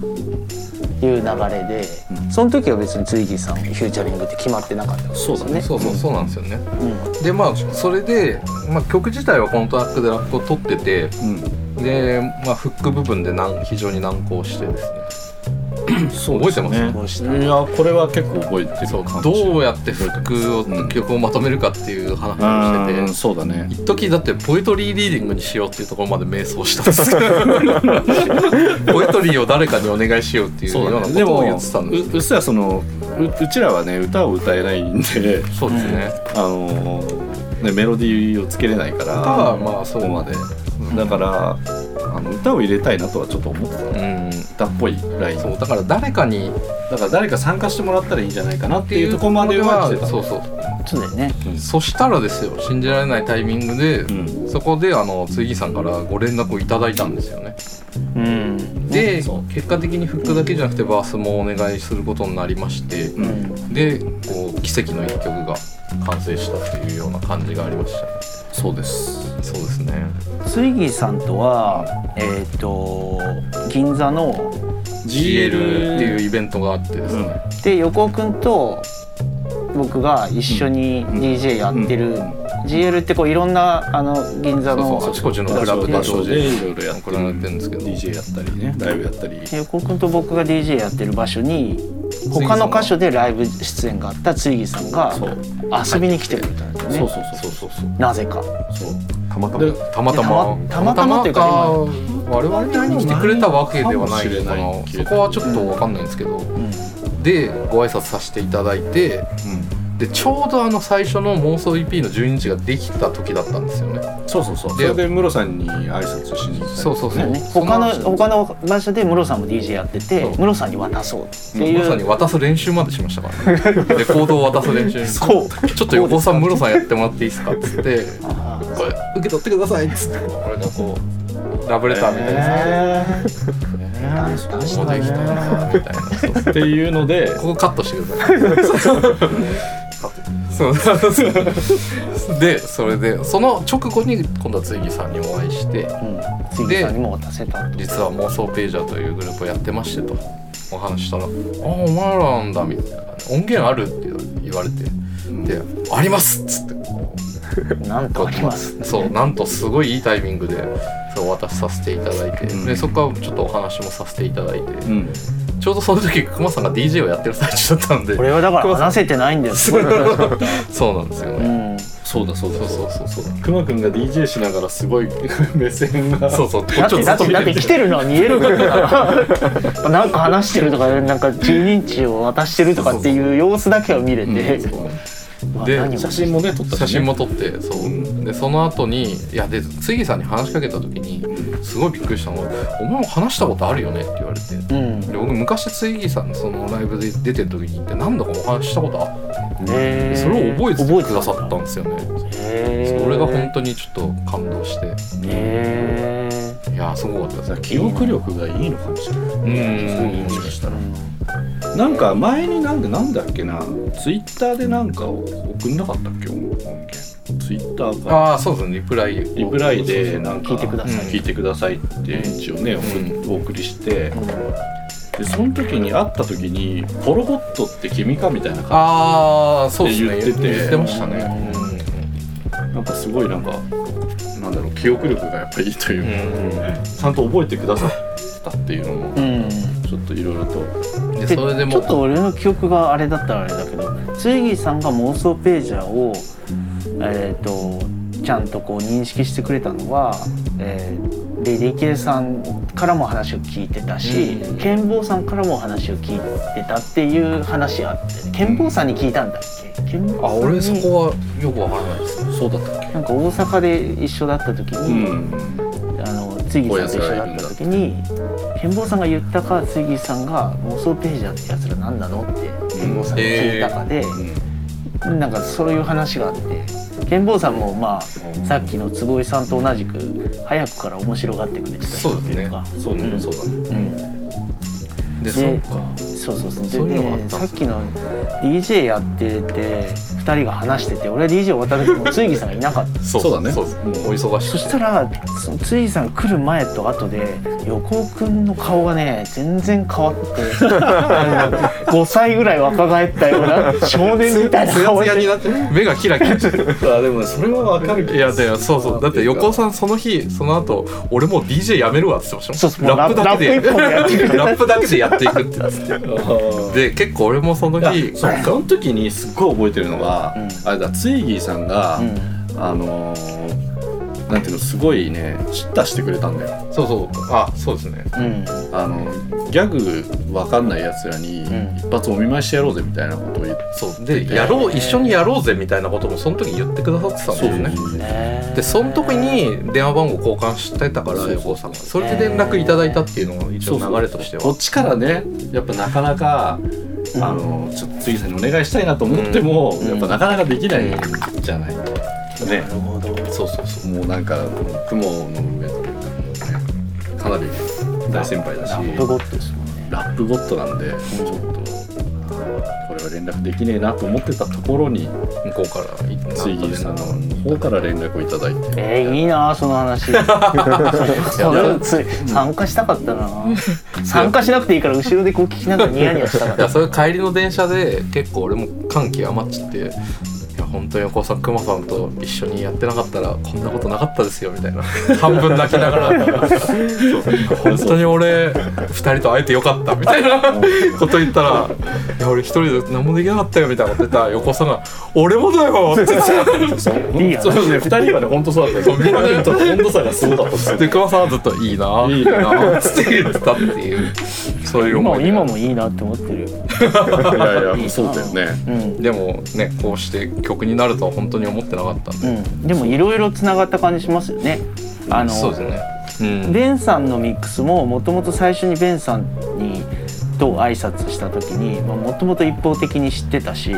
いう流れで、その時は別にツイギーさんフューチャリングって決まってなかったんですよね。そうそうそうなんですよね。うん。でまあそれで、まあ、曲自体はこのトラックでラップを取っててうん。で、まあ、フック部分で難非常に難航してですね そう覚えてます？いやこれは結構覚えてそうるかもしれないどうやって服を、うん曲をまとめるかっていう話をしてて。うんそうだね。一時だってポエトリーリーディングにしようっていうところまで迷走したんですよ ポエトリーを誰かにお願いしようっていうよそううなことを言ってたんです ううっすらそのううちらはね歌を歌えないんで。そうですね、あのねメロディーをつけれないから。歌はまあそう。ここまで。だからあの歌を入れたいなとはちょっと思ってた。うん歌っぽいラインそうだから誰かにだから誰か参加してもらったらいいんじゃないかなっってていうとこまではしてた。そうそう。そうだよねそしたらですよ信じられないタイミングで、んそこであのツイギさんからご連絡をいただいたんですよね。うん。でそう。結果的にフックだけじゃなくてバースもお願いすることになりまして、うん。でこう奇跡の一曲が完成したっていうような感じがありました。ねそうです。そうですね。ツイギーさんとはえっ、と銀座の GL っていうイベントがあってですね、で横尾君と僕が一緒に DJ やってる、GL ってこういろんなあの銀座のあちこちのクラブ場所でいろいろやってこれやってるんですけど。DJ やったりね。ライブやったり。横尾君と僕が DJ やってる場所に他の箇所でライブ出演があったツイギーさんが遊びに来てくれたんですよね、そうそうそうそうそうなぜか。そう。たまたま。でたまたま。たまたまっていうか我々に会いに来てくれたわけではないのかかもしれないなそこはちょっと分かんないんですけど、でご挨拶させていただいてでちょうどあの最初の妄想 EP の12日ができた時だったんですよね。そうそうそう。そでれでムロさんに挨拶しに行ったりそうそうそう、ね、そ他のそ他の場所でムロさんも DJ やっててムロさんに渡そうっていまさにう渡す練習までしましたからね。レコードを渡す練習。そう。ちょっと横尾さんムロさんやってもらっていいですかっつって。これ受け取ってくださいっつって。俺がこうラブレターみたいな。え。ここできたなみたいな。っていうのでここカットしてください そう。そうそうでそれでその直後に今度はツイギさんにお会いしてうん。ツイギーさんにも渡せたと。実は妄想ページャーというグループをやってましてとお話ししたら「あお前らなんだ」みたいな音源あるって言われてで「あります」っつって。なんとありますそうなんとすごいいいタイミングでそうお渡しさせていただいて、うん。でそこからちょっとお話もさせていただいて、うん。ちょうどその時クマさんが DJ をやってる最中だったんで。これはだから話せてないんです。よ、そうなんですようね、ん、そうだそうだそうそうそうそうくまくんが DJ しながらすごい 目線が。そうそう。こだってだってだって来てるのは見えるから なんか話してるとかなんか12人値を渡してるとかっていう様子だけは見れて、うわで何写真もね撮ったしね。写真も撮ってそう。でその後にいやで杉さんに話しかけた時にすごいびっくりしたのが「お前も話したことあるよね」って言われて。うん。で僕昔杉さんのそのライブで出てる時に行って何度かお話ししたことあってそれを覚えててくださったんですよね。それが本当にちょっと感動して。いやーすごかったです。ね記憶力がいいのかもしれない。うん。もしかしたらなんか前になんでなんだっけなツイッターでなんか送んなかったっけ音源ツイッターかああそうですね。リプライリプライでなんか聞いてください。聞いてくださいって一応ね、うお送りして。でその時に会った時に「ポロボットって君か?」みたいな感ああそうで言ってて。言ってましたね。じなんかすごいなんかなんだろう記憶力がやっぱいいというか、うん。ちゃんと覚えてくださったっていうのもうん。ちょっといろいろとででそれでも。ちょっと俺の記憶があれだったらあれだけどツイギーさんが妄想ページャーを、えー、とちゃんとこう認識してくれたのは、えーレディケイさんからも話を聞いてたし、うん。ケンボーさんからも話を聞いてたっていう話あってケンボーさんに聞いたんだっけ？ケンボあーさんに俺そこはよくわからないです。そうだったっけ？なんか大阪で一緒だった時うに、んあのツイギーさんと一緒だった時にケンボーさんが言ったかツイギーさんが妄想ページャーってやつら何なのってケンボーさん。に聞いたかで、なんかそういう話があってケンボーさんもまあさっきの坪井さんと同じく早くから面白がってくれてた人っていうか。そうだね。そうだね。うんででそうか。そうそうそう。でそういうのがあねったんですさっきの DJ やってて2人が話してて俺 DJ 終わった時もついぎさんがいなかった。そう。そうだね。そう。お忙しい。そしたらついぎさん来る前と後で横尾くんの顔がね全然変わってあの5歳ぐらい若返ったような少年みたいな顔してツヤになって目がキラキラ。してるあでもねそれはわかるいやでそうそう。だって横尾さんその日その後俺もう DJ やめるわって言ってましたそうそう。もんラップだけで。ラップ一本でやって っていくって言ってで結構俺もその日その時にすっごい覚えてるのが、うん。あれだツイギーさんが、うん。あのーなんていうのすごいね叱咤してくれたんだよ。そうそう。あそうですね。うん。あのギャグわかんないやつらに、ん。一発お見舞いしてやろうぜみたいなことを言ってそう。でやろう一緒にやろうぜみたいなこともその時言ってくださってたんですよね。ねでその時に電話番号交換してたから横尾さんがそれで連絡いただいたっていうのが一応流れとしては。こっちからねやっぱなかなか、あのちょっと次さんにお願いしたいなと思っても、うん。やっぱなかなかできないじゃない、ね。なるほどそうそうそう。もうなんか雲の上というかかなり大先輩だし。ラップゴッドですもんね。ラップゴッドなんで、ちょっとこれは連絡できねえなと思ってたところに向こうからいツイギーさんの方から連絡をいただいて、えー、いいなその話。参加したかったな。参加しなくていいから後ろでこう聞きながらニヤニヤしたかったいやそれ帰りの電車で結構俺も感極まっちゃって本当に横尾さん熊さんと一緒にやってなかったらこんなことなかったですよみたいな。半分泣きながら。本当に俺二人と会えてよかったみたいな。こと言ったら「いや俺一人で何もできなかったよ」みたいな。こと言ったら横尾さんが「俺もだよ!」って言って。いいやそうね2人はね本当そうだったよ。みんなとの温度差がすごかった。ですで熊さんはずっと「いいな」いいいいな」っつって言ってたっていう。そういう今も思い出。今もいいなって思ってるよ、いやいやそうだよね。うん。でもねこうして曲になるとは本当に思ってなかったんで、うん、でもいろいろつながった感じしますよね。あのそうですね。うん。ベンさんのミックスももともと最初にベンさんにと挨拶した時にもともと一方的に知ってたし、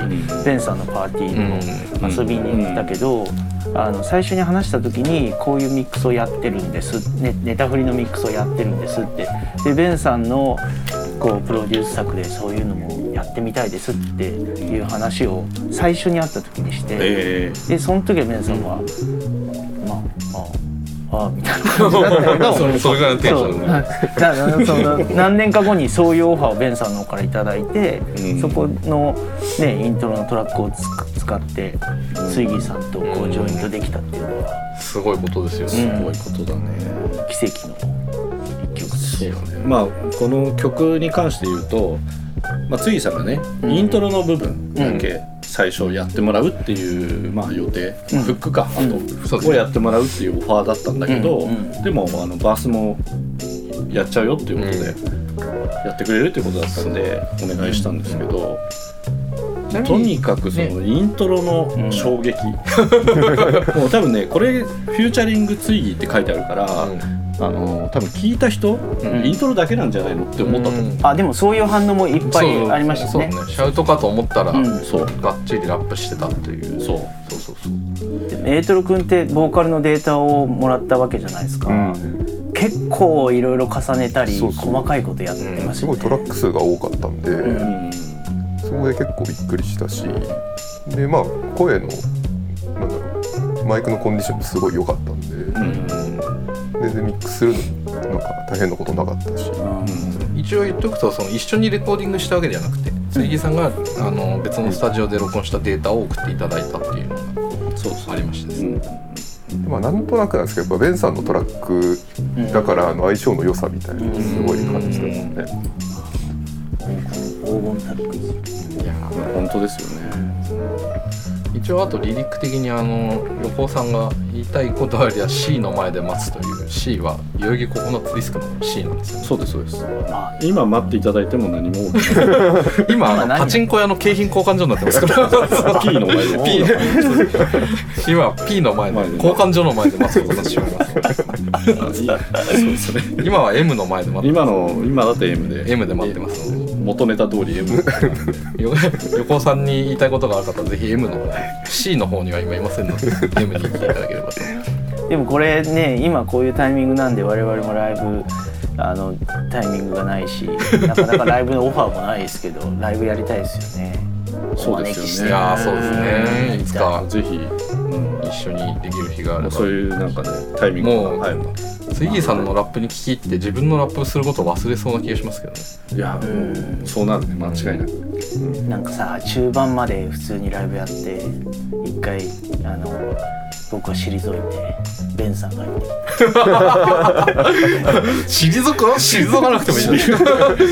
ベンさんのパーティーにも遊びに行ったけど、あの最初に話した時にこういうミックスをやってるんです、ね、ネタ振りのミックスをやってるんですって。でベンさんのこうプロデュース作でそういうのもやってみたいですっていう話を最初に会った時にして、えでその時はベンさんは「まあまあああ」みたいな感じだったけど それそれぐらい。の何年か後にそういうオファーをベンさんの方から頂いて、うん。そこの、ね、イントロのトラックをつ使ってスイギーさんとこうジョイントできたっていうのはすごいことですよ。うん。ね、ー、すごいことだね。奇跡の一曲ですよ。まあこの曲に関して言うと、まあ、つぎさんがね、うん。イントロの部分だけ最初やってもらうっていう、まあ、予定、うん。フックか。あと、うんをやってもらうっていうオファーだったんだけど、うんうん。でもあのバースもやっちゃうよっていうことで、やってくれるっていうことだったんでお願いしたんですけど。とにかくそのイントロの衝撃、もう多分ねこれフューチャリングツイギーって書いてあるから、あの多分聞いた人、ん。イントロだけなんじゃないのって思ったと思う、あでもそういう反応もいっぱいありましたね。そうね。シャウトかと思ったら、うん。そう。がっちりラップしてたっていう。そう。そうそうそう。エートル君ってボーカルのデータをもらったわけじゃないですか、結構いろいろ重ねたりそうそう。細かいことやってますよね、すごいトラック数が多かったんで、こで結構びっくりしたしでまあ声のなんだろうマイクのコンディションもすごい良かったんで、全然ミックスするのになんか大変なことなかったし、一応言っとくとその一緒にレコーディングしたわけじゃなくて杉木さんがあの別のスタジオで録音したデータを送っていただいたっていうのがそうそう。ありましたね、まあなんとなくなんですけどやっぱベンさんのトラックだからあの相性の良さみたいなのをすごい感じたですね。黄金タックいや本当ですよね。一応あとリリック的にあの横尾さんが言いたいことありゃ C の前で待つという C は代々木ココナッツディスクの C なんですよね。そうですそうです。まあ今待っていただいても何も。今あの何パチンコ屋の景品交換所になってますから。P の前で。P 今 P の前で前で交換所の前で待つことになってしまそうです。ね今は M の前で待って今の今だと M で。M で待ってます。ので元ネタ通り M よ横尾さんに言いたいことがある方はぜひ M の方 C の方には今いませんので M に行っていただければと。でもこれね今こういうタイミングなんで我々もライブあのタイミングがないしなかなかライブのオファーもないですけどライブやりたいですよね。そうですよね。そうですね。いつか。ぜひ、うん一緒にできる日があればそういうなんかねタイミング。もうがはい。ツイギーさんのラップに聞き入って自分のラップすることを忘れそうな気がしますけどね。いやもうそうなるね間違いなく。なんかさ中盤まで普通にライブやって一回あの僕は退いてベンさんがいて。退く退かなくてもいいじゃん。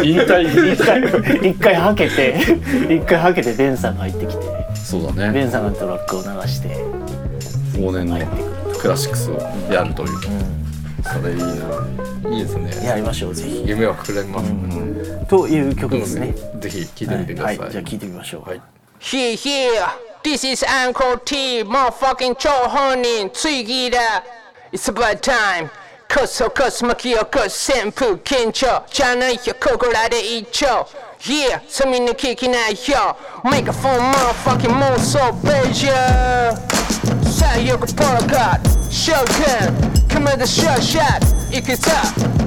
引 退一回一回はけて一回はけてベンさんが入ってきてそうだね。ベンさんがトラックを流して往年のクラシックスをやるという、うそれいいな。いいですね。んやりましょうぜひ。夢は膨らみます、という曲ですね。ぜひ聴いてみてください、はい、じゃあ聞いてみましょう、はい。Yeah, yeah. This is Uncle T, motherfucking 超本人、次だ。It's about time. こそこそ巻き起こす旋風緊張じゃないよここらで一丁 Yeah そうみんな聞きないよマイクフォン motherfucking 妄想ページ最悪ポロカードショーガ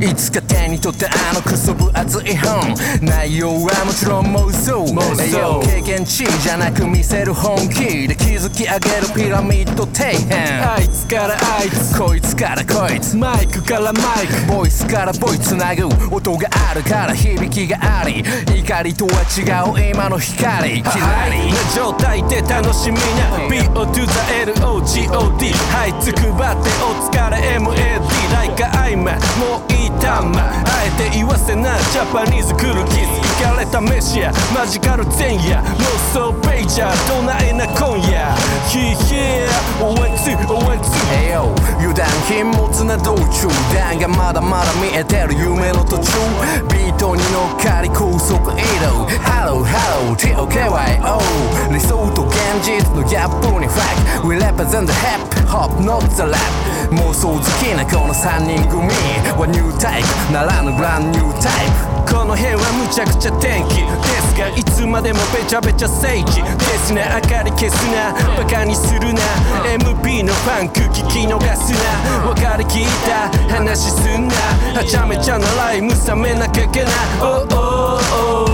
いつか手に取ったあのくそ分厚い本。内容はもちろん妄想。栄養経験値じゃなく見せる本気で築き上げるピラミッド底辺。あいつからあいつ。こいつからこいつ。マイクからマイク。ボイスからボイつなぐ音があるから響きがあり。怒りとは違う今の光。キラリな状態で楽しみな。BO to the LOGOD はいつくばってお疲れ。MAD ライカアイマもういいたんまあえて言わせなジャパニーズ来るキス。行かれたメシアマジカル前夜。妄想ペイジャーどないな今夜。ヒーヒー。応援つ応援つ。えよ油断禁物な道中。だがまだまだ見えてる夢の途中。ビートに乗っかり高速移動。 Hello hello TOKYO 理想と現実のギャップに fuck。We represent the hip hop not the rap 妄想好きなこの3人組。はニュータイプならぬグランニュータイプ。この辺はむちゃくちゃ天気ですがいつまでもべちゃべちゃ聖地。ですな明かり消すな。バカにするな。MP のファンク聞き逃すな。分かりきった。話すんな。はちゃめちゃなライム冷めなきゃけな。い Oh oh oh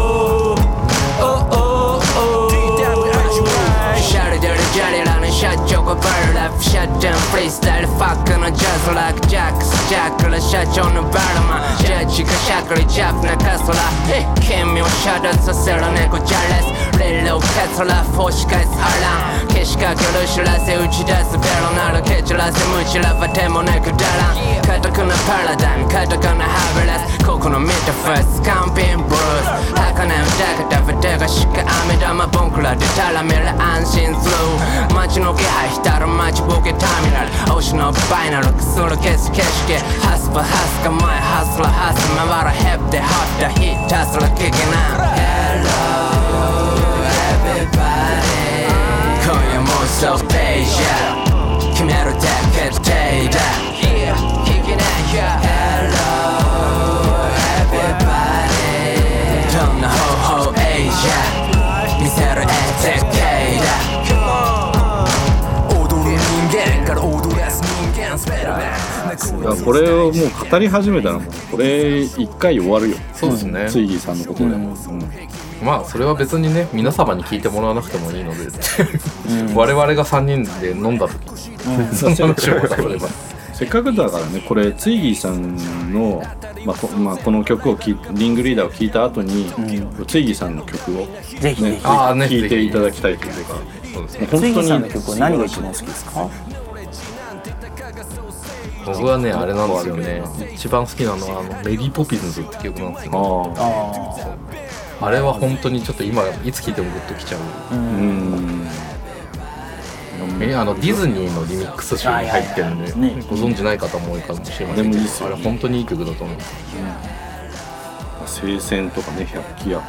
ズラックジャックスジャックラ社長のバルマンジャッジがしゃくりジャックなカソラえ君を遮断させる猫ジャレスレイローカツラフォシ返す波乱けしかける知らせ打ち出すベロなる蹴散らせ無知らば手もなくだらんカタクなパラダイムカタカナハブレスここのミッドファースカンピンブルース儚い歌が食べてがしか雨玉ボンクラでたらめる安心する街の気配浸る街ボケターミナル推しのバイナルくする消す景色ハスパハスか前ハスラハス回るヘッで張ったヒッタスラ聞けな Hello everybody. 今夜もソフページ決めるだけ決定だ Yeah 聞けないよ Hello everybody. どんな方法エイジャ見せだ踊る人間から踊らす人間スペルいやこれをもう語り始めたらもうこれ一回終わるよ。そうですね。ツイギーさんのことで、うん。まあそれは別にね皆様に聞いてもらわなくてもいいので、我々が3人で飲んだ時に、その話をすればせっかくだからねこれツイギーさんの、まあこまあ、この曲を聴いリングリーダーを聴いた後に、ツイギーさんの曲を、ねぜひぜひ。あーね聴いていただきたいというかそうですねもう本当にツイギーさんの曲は何が一番好きですか？僕はねあれなんですよね。一番好きなのはあの「メリー・ポピンズ」って曲なんですよ。あああれは本当にちょっと今いつ聴いてもグッときちゃう。あうんえあのディズニーのリミックス集に入ってるんで、ご存知ない方も多いかもしれませんけどでもいいっすよあれ本当にいい曲だと思う。聖戦とかね百鬼夜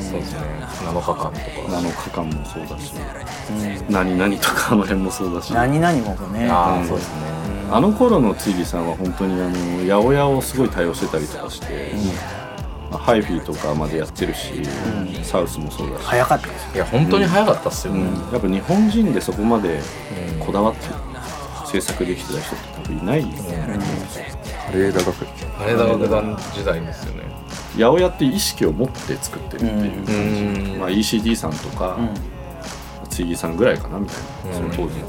そうですね。7日間とか。7日間もそうだし、何々とかあの辺もそうだし。何々もね。ああ、うん。そうですね。あの頃のツイギーさんは本当にあの八百屋をすごい対応してたりとかして、まあハイフィーとかまでやってるし、サウスもそうだし、早かったですいや本当に早かったっすよね、やっぱ日本人でそこまでこだわってる、制作できてた人って多分いないよ。ねカレー大学羽田楽団時代ですよね。八百屋って意識を持って作ってるっていう、うん。まあ、ECD さんとか、うん。ついぎさんぐらいかなみたいな、その当時の。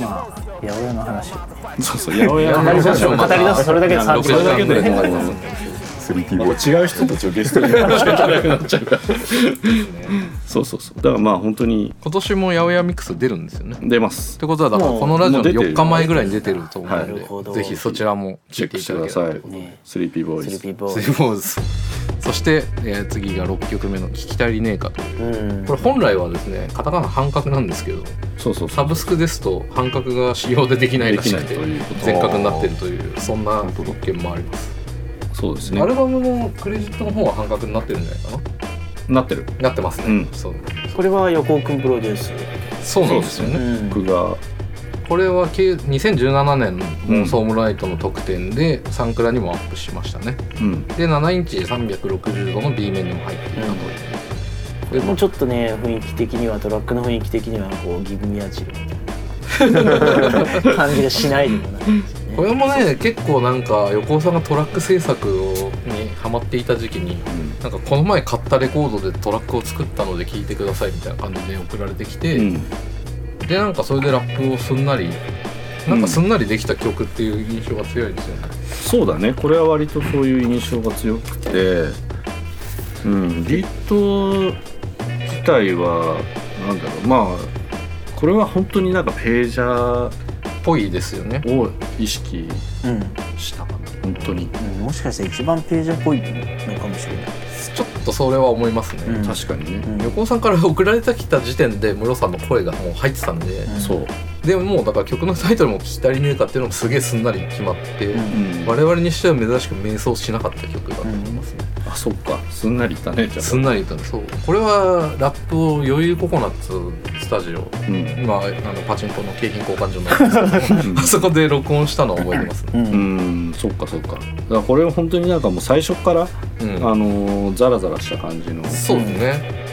まあ八百屋の話。をそうそう八百屋のそう語り出す。とそれだけでそれだけで30も分うスリーピーなんボーイか違う人たちをゲストに呼ばなきゃいけなくなっちゃうから。そうそうそう。だからまあ本当に今年も八百屋ミックス出るんですよね。出ます。ってことはだからこのラジオのもう出てる。4日前ぐらいに出てると思うはい。のなるほど。でぜひそちらもチェックしてください。ただければとね。スリーピーボーイズ。スリーピーボスーリーボーズ。そして、えー次が6曲目の「聞き足りねえか」と。これ本来はですねカタカナ半角なんですけどそうそうサブスクですと半角が使用でできないらしくて全角になってるというそんな特権もありますそうですね。アルバムのクレジットの方は半角になってるんじゃないかな？ってる。ななってますね、うん。そう。これは横尾くんプロデュースそうなんですよね。うん。僕が。これはけ2017年のソームライトの特典でサンクラにもアップしましたね。うん。で7インチ360度の B 面にも入っていたという、でもうちょっとね雰囲気的にはトラックの雰囲気的にはこうギブミアジルみたいな感じがしないでもないですよねこれもね結構なんか横尾さんがトラック制作をにハマっていた時期になんかこの前買ったレコードでトラックを作ったので聴いてくださいみたいな感じで送られてきて、うん。でなんかそれでラップをすんなりなんかすんなりできた曲っていう印象が強いですよね、そうだね。これは割とそういう印象が強くてうん。ビート自体はなんだろう。まあこれは本当になんかページャぽいですよね。ーを意識うん。したかな。本当に。うんもしかしたら一番ページっぽいのかもしれない。ちょっとそれは思いますね、うん。確かにね、うん。横尾さんから送られてきた時点でムロさんの声がもう入ってたんで、うん。そう、でももうだから曲のタイトルも「聞き足りねえか」っていうのもすげえすんなり決まって、うん。うん。我々にしては珍しく迷走しなかった曲だと思いますね、あそっか。すんなりいったねじゃあ。すんなり言ったんでそう。これはラップを余裕ココナッツスタジオ。うん。今あのパチンコの景品交換所なん。ですけどあそこで録音したのを覚えてます。ね、ううん。んそっかそっか。だからこれは本当になんかもう最初から、うん。あのーザラザラした感じの。そうですね、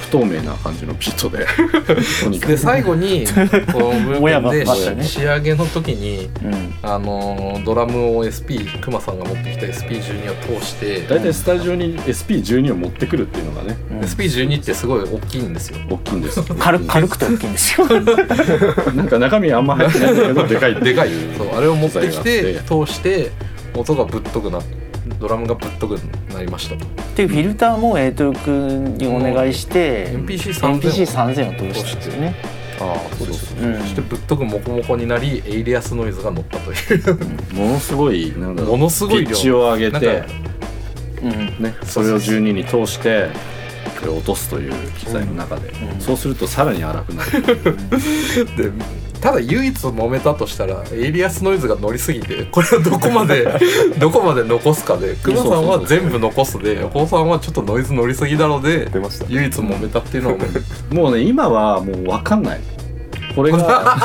不透明な感じのビートで。で最後に この部もや分で仕上げの時にうん。あのドラムを SP クマさんが持ってきた SP12 を通して。大体スタジオに SP12 を持ってくるっていうのがね。うん。SP12 ってすごい大きいんですよ。大きいんです 軽く軽くて大きいんですよ。なんか中身あんま入ってないんだけどでかいでかい。そうあれを持ってきて通して音がぶっとくなドラムがぶっとくなりました。とでフィルターもエイトル君にお願いして、MPC3000 MPC3000 を通したんですよね。ああそうですう。んそしてぶっとくモコモコになりエイリアスノイズが乗ったという。ものすごいなんだろうものすごい量。ピッチを上げてかうん。ねそれを12に通してこれを落とすという機材の中で、うん。そうするとさらに荒くなる。で ただ唯一揉めたとしたらエイリアスノイズが乗りすぎてこれをどこまで どこまで残すかでクマさんは全部残すで横尾さんはちょっとノイズ乗りすぎだろうで出ました。唯一揉めたっていうのはもう。もうね今はもう分かんない。これが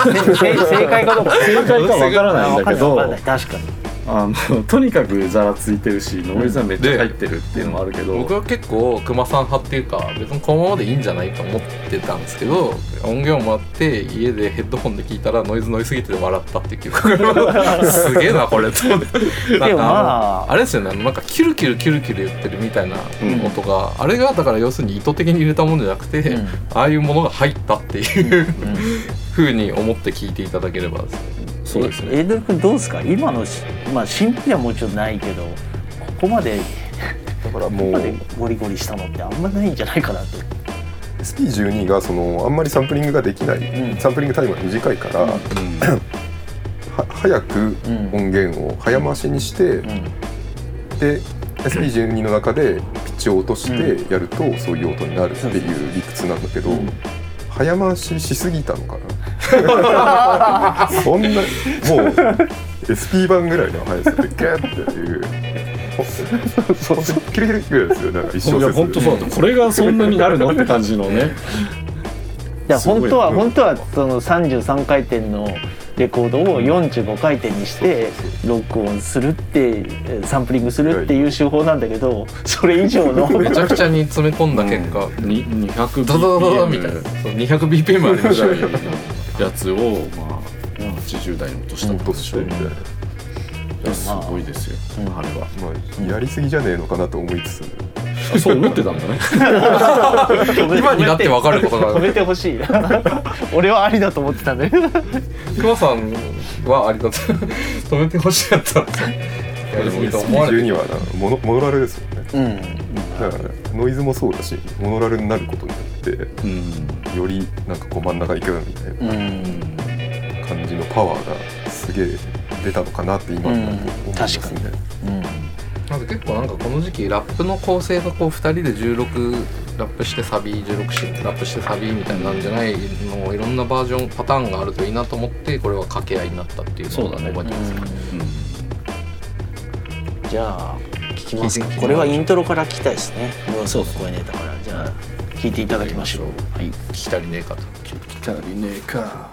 正 正解かどうか。正解か分からないんだけど。確かにあのとにかくざらついてるしノイズはめっちゃ入ってるっていうのもあるけど、僕は結構熊さん派っていうか別にこのままでいいんじゃないと思ってたんですけど音源をもらって家でヘッドホンで聞いたらノイズ乗りすぎて笑ったっていう。記憶がすげえなこれと思ってなんかああ。あれですよねなんかキュルキュルキュルキュル言ってるみたいな音が、あれがだから要するに意図的に入れたものじゃなくて、うん。ああいうものが入ったっていうふう に思って聞いていただければ。ですねそうですね。エイドル君どうですか？今のしまあ新品はもちろんないけどここまでだからもうここまでゴリゴリしたのってあんまないんじゃないかなと。SP12 がそのあんまりサンプリングができない、うん。サンプリングタイムが短いから、は早く音源を早回しにして、うん。で SP12 の中でピッチを落としてやるとそういう音になるっていう理屈なんだけど、早回ししすぎたのかなそんなもう SP 版ぐらいの速さでガッていう。ほ本当にキレキレぐらいですよ。なんか一いや本当そうだこれがそんなになるの？って感じのね。いや本当はうん本当はその33回転のレコードを45回転にして録音するってえサンプリングするっていう手法なんだけどそれ以上のめちゃくちゃに詰め込んだ結果、に200ドドドドドみたいな。BPM そう 200bpm ありましたねやつをまあ80代の年だったでしょ、年で、いやすごいですよ、あれは。まあ、やりすぎじゃねえのかなと思いつつ。あそう思ってたんだね。今になってわかることが。止めてほしいな。俺はありだと思ってたんだけど熊さんはありだと止めてほしかった。んですよやりすぎと思われて12はなモノモノラルですよね。うんだからノイズもそうだしモノラルになることによってうん。よりなんかこう真ん中行くみたいなうん。感じのパワーがすげえ出たのかなって今思いますね、うん。まず結構なんかこの時期ラップの構成がこう2人で16ラップしてサビ16しラップしてサビみたいなんじゃないのをいろんなバージョンパターンがあるといいなと思ってこれは掛け合いになったっていうのをそうだね覚えてます。ね。じゃあ聞きますか聞いてこれはイントロから聞きたいですねそうそう声ネタからじゃあ聞いていただきましょうはい聞き足りねえかと来たりねえか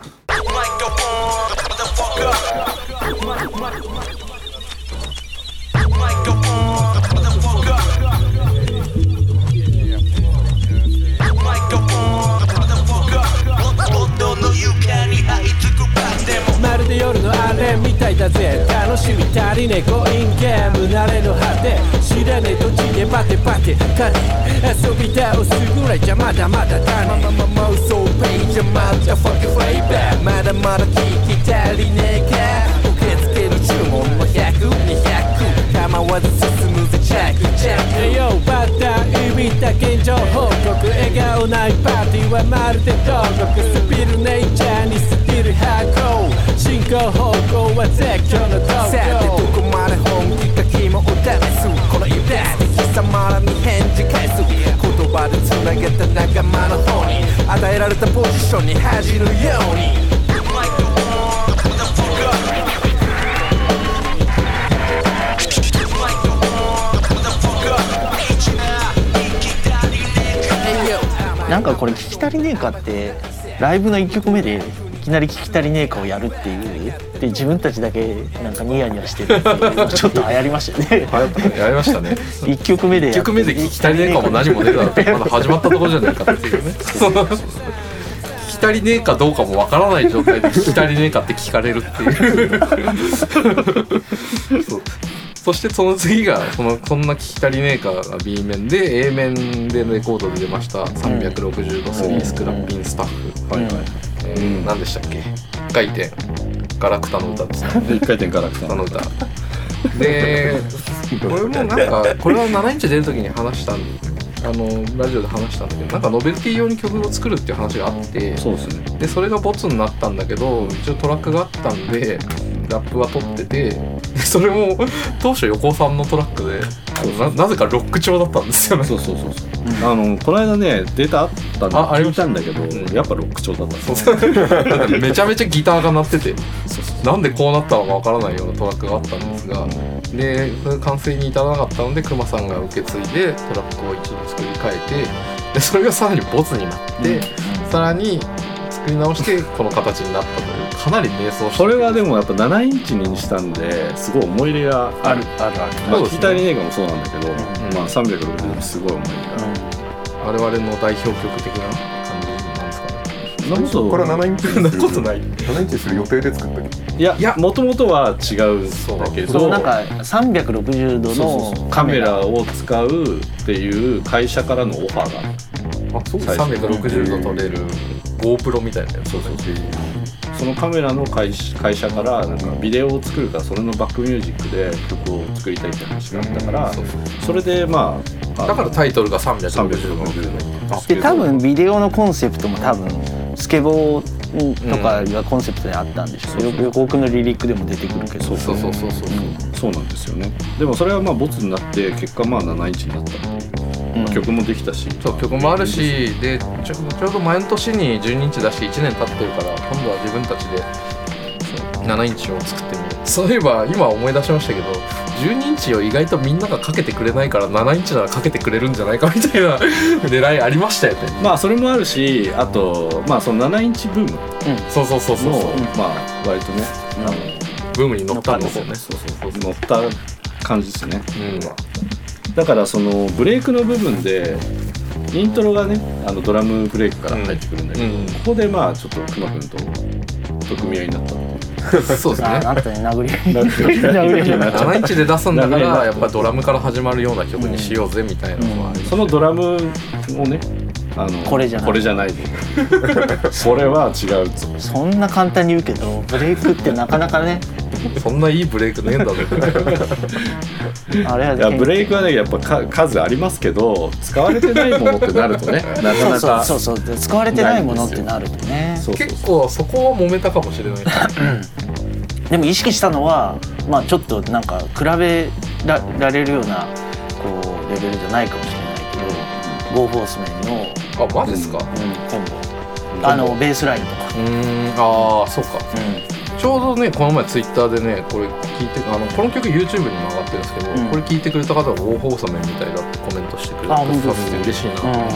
まるで夜のあれみたいだぜ。楽しみ足りね。えコインゲーム。慣れの果て。知らねえ土地でバテバテ。勝て遊び倒すぐらいじゃまだまだだねままま妄想ページまたファクフェイバーまだまだ聞き足りねえか。受け付ける注文の100200構わず進む。チェックチェック Yo バッター見た現状報告。笑顔ないパーティーはまるで牢獄スピルネイチャーにスピル箱進行方向は絶叫の東京。さてどこまで本気か肝を試す。このイベント貴様らに返事返す。言葉でつなげた仲間の方に与えられたポジションに恥じるようになんかこれ聞き足りねえかってライブの1曲目でいきなり聞き足りねえかをやるっていうで自分たちだけなんかニヤニヤしてるっていうのちょっと流行りましたよね。やりましたね。1曲目で1曲目で聞き足りねえかも何も出たらまだ始まったところじゃないかっていうね。聞き足りねえかどうかもわからない状態で聞き足りねえかって聞かれるっていう そしてその次がそのそんな聞き足りねえかが B 面で A 面でレコードで出ました。360度3スクラッピンスタッフ、はいはい。えー何でしたっけ？一回転。ガラクタの歌です。ね回転ガラクタあの歌。でこれもなんかこれは7インチ出る時に話したんあのラジオで話したんだけどなんかノベルティ用に曲を作るっていう話があってそうですね。でそれがボツになったんだけど一応トラックがあったんでラップは取っててで それも当初横尾さんのトラックでななぜかロック調だったんですよね。そうそうそうそう。あのこの間ねデータあったんで聞いたたんだけど、ん。やっぱロック調だったそう。そうめちゃめちゃギターが鳴っててなんでこうなったのかわからないようなトラックがあったんですがで完成に至らなかったのでクマさんが受け継いでトラックを一部作り変えてでそれがさらにボツになって、さらに作り直してこの形になったかなり迷走してそれはでもやっぱ7インチにしたんですごい思い入れがあるあるあるまあ、そうですね。聞きたり映画もそうなんだけど、ん。まあ、360度すごい思い入れがある、我々の代表曲的な感じなんですかね。そんなことこれは7インチなことない。7インチにする予定で作った曲いやいや。もともとは違うんだけどなんか360度そうそうそう。のカメラを使うっていう会社からのオファーが。あそう。最初360度撮れる。GoPro みたいなやつそうそうそのカメラの会社会社からなんかビデオを作るからそれのバックミュージックで曲を作りたいって話があったから、そうそうそれでまあだからタイトルが360 360度。で多分ビデオのコンセプトも多分スケボーとかがコンセプトにあったんでしょう、よ横尾君のリリックでも出てくるけど。そうそうそうそうそう。そうなんですよね。でもそれはまあボツになって結果まあ7インチになったっていう、うん。曲もできたし。そう曲もあるしでちょちょうど前の年に12インチ出して1年経ってるから今度は自分たちでそう7インチを作ってみるそういえば今思い出しましたけど12インチを意外とみんながかけてくれないから7インチならかけてくれるんじゃないかみたいな 狙いありましたよね。まあそれもあるしあとまあその7インチブーム。そうそうそうそうもそう。まあ割とね、あのブームに乗ったんですよね。そうそうそう乗った感じですね。うんだからそのブレイクの部分でイントロがねあのドラムブレイクから入ってくるんだけど、うん。ここでまあちょっとくまくんと取組合いになった そうですね。ああなたに殴り 殴り殴り7インチで出すんだか殴りらやっぱドラムから始まるような曲にしようぜみたいなのはそのドラムをねあのこれじゃない。これじゃない。これは違うそんな簡単に言うけどブレイクってなかなかね。そんないいブレイクねえんだぞ。あれはいやブレイクはねやっぱか数ありますけど使われてないものってなるとねなかなかそうそうそうそう使われてないものってなるとね。そうそう結構そこは揉めたかもしれない。でも意識したのはまあちょっとなんか比べらられるようなこうレベルじゃないかもしれないけどゴーフォースメンの、あマジですか？うん、コンボあのベースラインとか、うーんああそうか。うちょうどねこの前ツイッターでねこれ聞いてあのこの曲 YouTube にも上がってるんですけど、うん。これ聞いてくれた方が大放送面みたいだってコメントしてくれてさせて嬉しいなと思って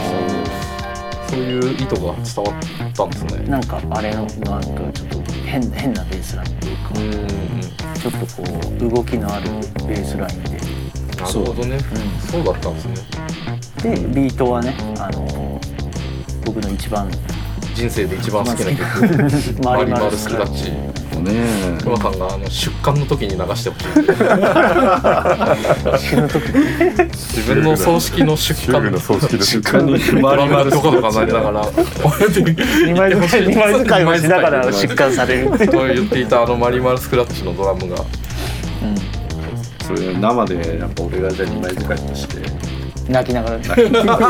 そういう意図が伝わったんですね。ん、なんかあれのなんかちょっと変変なベースラインというか、ちょっとこう動きのあるベースラインで。なるほどね。そうだったんですね。でビートはねあの僕の一番人生で一番好きな曲。マリマルスクラッチ。ね熊さんがあの出棺の時に流してほしい。自分の葬式の出棺。の葬式の時間にマリマルとかとかなりながら二枚使い二枚使いをしながら出棺される、と言っていたあのマリマルスクラッチのドラムが。それ生でやっぱ俺がじゃあ2枚使いとして泣きながら。泣きながら。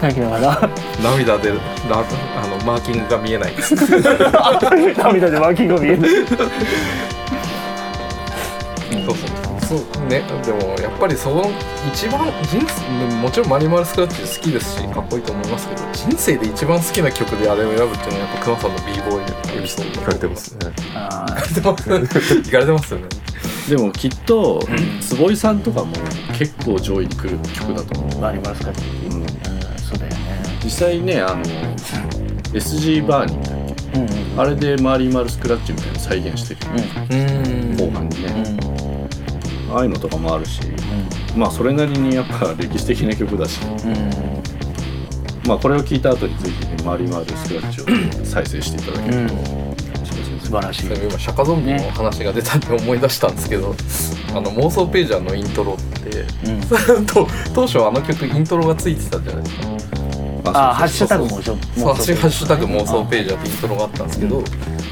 泣きながら。涙でラあのマーキングが見えない。です涙で脇が見えるそうそうそうね。でもやっぱりその一番人生もちろんマリマルスクラッチ好きですしかっこいいと思いますけど人生で一番好きな曲であれを選ぶっていうのはやっぱ熊さんの b ボーイエピソー。ド聞かれてます？ねあ聞かれてますよね。でもきっと坪井さんとかも結構上位に来る曲だと思う。ーバリバルスカッチ、うん。うん、そうだよね。実際ねあの SG バーニーだっけ？うんうんあれでマリマルスクラッチみたいなの再現してるうん。後半にね、うんああいうのとかもあるし、まあそれなりにやっぱ歴史的な曲だし、まあこれを聞いた後にぜひねマリマルスクラッチを再生していただけると、素晴らしい今シャカゾンビの話が出たんで思い出したんですけど、あの妄想ページャーのイントロって、と当初あの曲イントロがついてたじゃないですかあハッシュタグもそうハッシュハッシュタグ妄想ページャーってイントロがあったんですけど、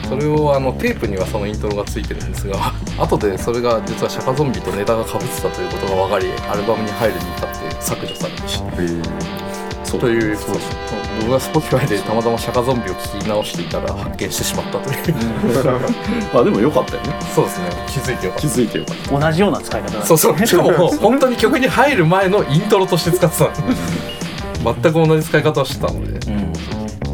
それをあのテープにはそのイントロがついてるんですが 後でそれが実はシャカゾンビとネタがかぶってたということが分かりアルバムに入るに至って削除されました。というそう僕が Spotify でたまたまシャカゾンビを聞き直していたら発見してしまったという。まあでもよかったよね。そうですね。気づいてよかった。気づいてよかった。同じような使い方だそうそう。しかも本当に曲に入る前のイントロとして使ってたの全く同じ使い方をしてたのでうん。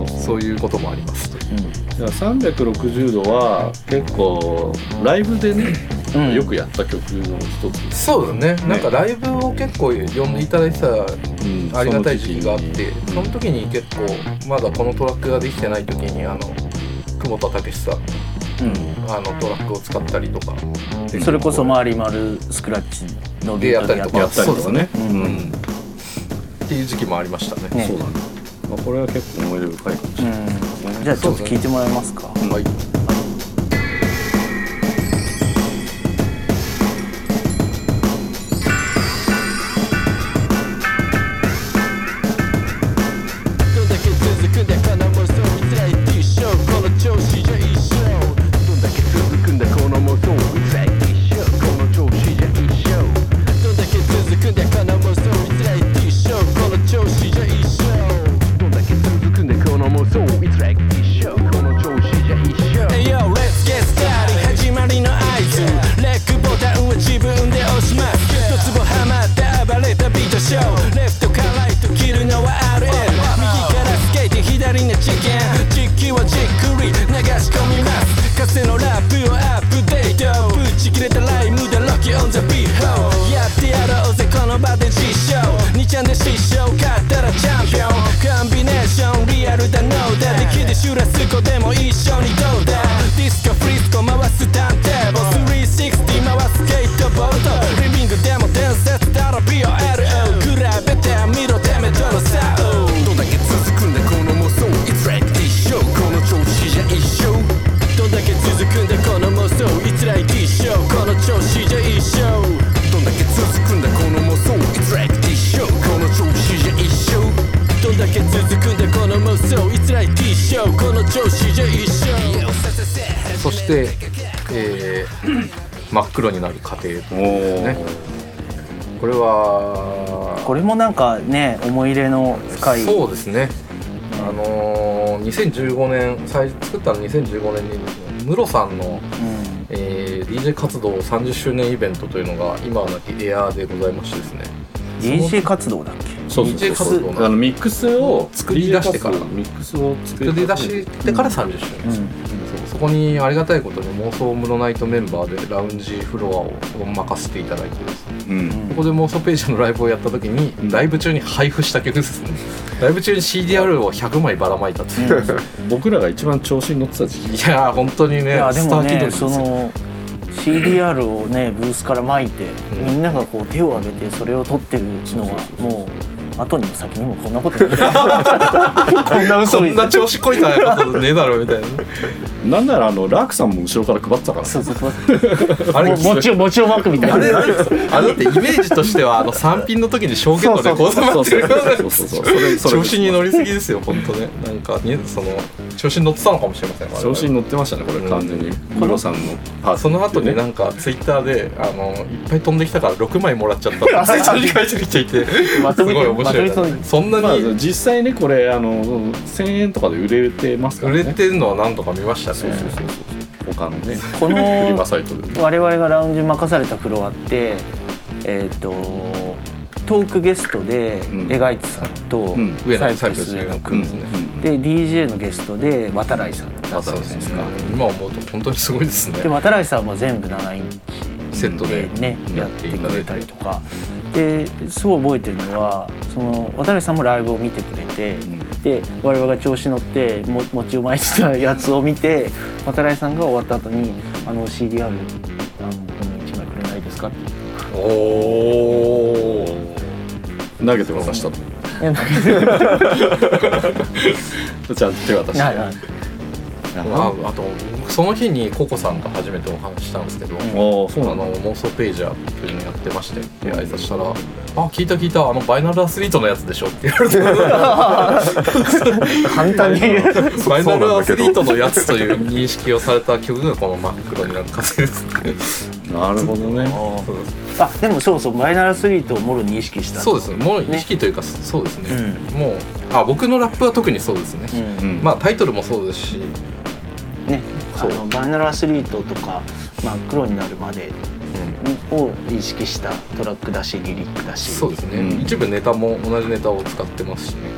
そういうこともありますという。だから360度は結構ライブでね、うん。よくやった曲の一つ。そうだね。なんかライブを結構呼んでいただいてたうん。ありがたい時期があってそのその時に結構まだこのトラックができてない時にあの久保田武さんうん。あのトラックを使ったりとか。それこそマリマルスクラッチのでやったりとか。やったりとかね。そうですうんうんっていう時期もありましたね。ねそうなんだ、まあ、これは結構思い出深いかもしれない、うん。じゃあちょっと聞いてもらえますか。はいそして、えー 真っ黒になる過程おね。おこれはこれもなんかね思い入れの深い。そうですね。あのー、2015年最作ったの2015年にムロさんの、うん。えー DJ 活動30周年イベントというのが今はなきエアーでございましてですね DJ 活動だっけ？そうそうそう。DJ 活動。あのミックスを作り出してから。ミックスを作作り出してから30周年。です、そうそこにありがたいことに妄想ムロナイトメンバーでラウンジフロアを任せていただいてですね。うん。ここで妄想ページのライブをやった時にライブ中に配布した曲ですね。ライブ中に CDR を100枚ばらまいたっていう、僕らが一番調子に乗ってた時期。いやー本当にねいやでスタもねー気取りですよ。その CDR をねブースから巻いて、うん。みんながこう手を挙げてそれを取ってるのはもう後にも先にもこんなこと こんな嘘こみたんない調子こいたことねえだろみたいななんならあのラークさんも後ろから配ってたからそうそうそう。あれもう餅を餅を巻くみたいな。あれあれだってイメージとしてはあの3ピンの時に証言のレコードそう待ってるようなそうそうそうそれ それ調子に乗りすぎですよ本当ね。なんかねその調子に乗ってたのかもしれません調子に乗ってましたねこれ完全に。ムロさんのパーその後になんかツイッターであのいっぱい飛んできたから6枚もらっちゃった。ってツイッターに書いてる人いて。すごい面白いそんなまあに実際ねこれあの1000円とかで売れてますからね。売れてるのは何度か見ましたね。そうそうそうそう。他のねこの フリマサイトで我々がラウンジ任されたフロアってえっ、とトークゲストでうん。エガイツさんとサイプス野サイプス上野君。で DJ のゲストで渡来さんだったんですか。今思うと本当にすごいですね。で渡来さんも全部7インセットチででねやってくれたりとかですごい覚えてるのはその渡来さんもライブを見てくれて、で我々が調子乗っても餅を巻いてたやつを見て渡来さんが終わった後に「あの CDR あの僕に1枚くれないですか?」っておお投げて渡したと。いやなんかちゃんと手渡してな。ああとその日にココさんと初めてお話ししたんですけど、ああそうあなのの妄想ページャーっていうのやってましてで挨拶したら「あ聞いた聞いたあのバイナルアスリートのやつでしょ」って言われて。簡単に。バイナルアスリートのやつという認識をされた曲がこの真っ黒になる風ですねなるほどね。あでもそうそうバイナルアスリートをもろ認識した。そうです。ねもう意識というか、そうですね、もうあ僕のラップは特にそうですね、うん。うん。まあタイトルもそうですしねあのバイナルアスリートとか真っ黒になるまでを意識したトラックだしリリックだし。そうですね、うん。一部ネタも同じネタを使ってますしね。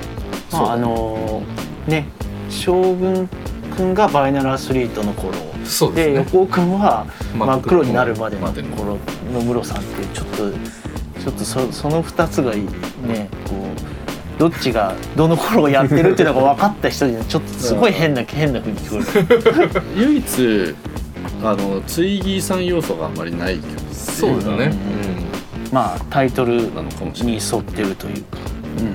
まああのーね将軍くんがバイナルアスリートの頃。そうですね。で横尾くんは真っ黒になるまでのまでの頃の室さんってちょっとちょっとそその2つがいいねこうどっちがどの頃をやってるっていうのが分かった人にはちょっとすごい変な変な風に聞こえる。唯一あのツイギーさん要素があんまりない曲そうですね、まあタイトルなのかもしれないに沿ってるというか。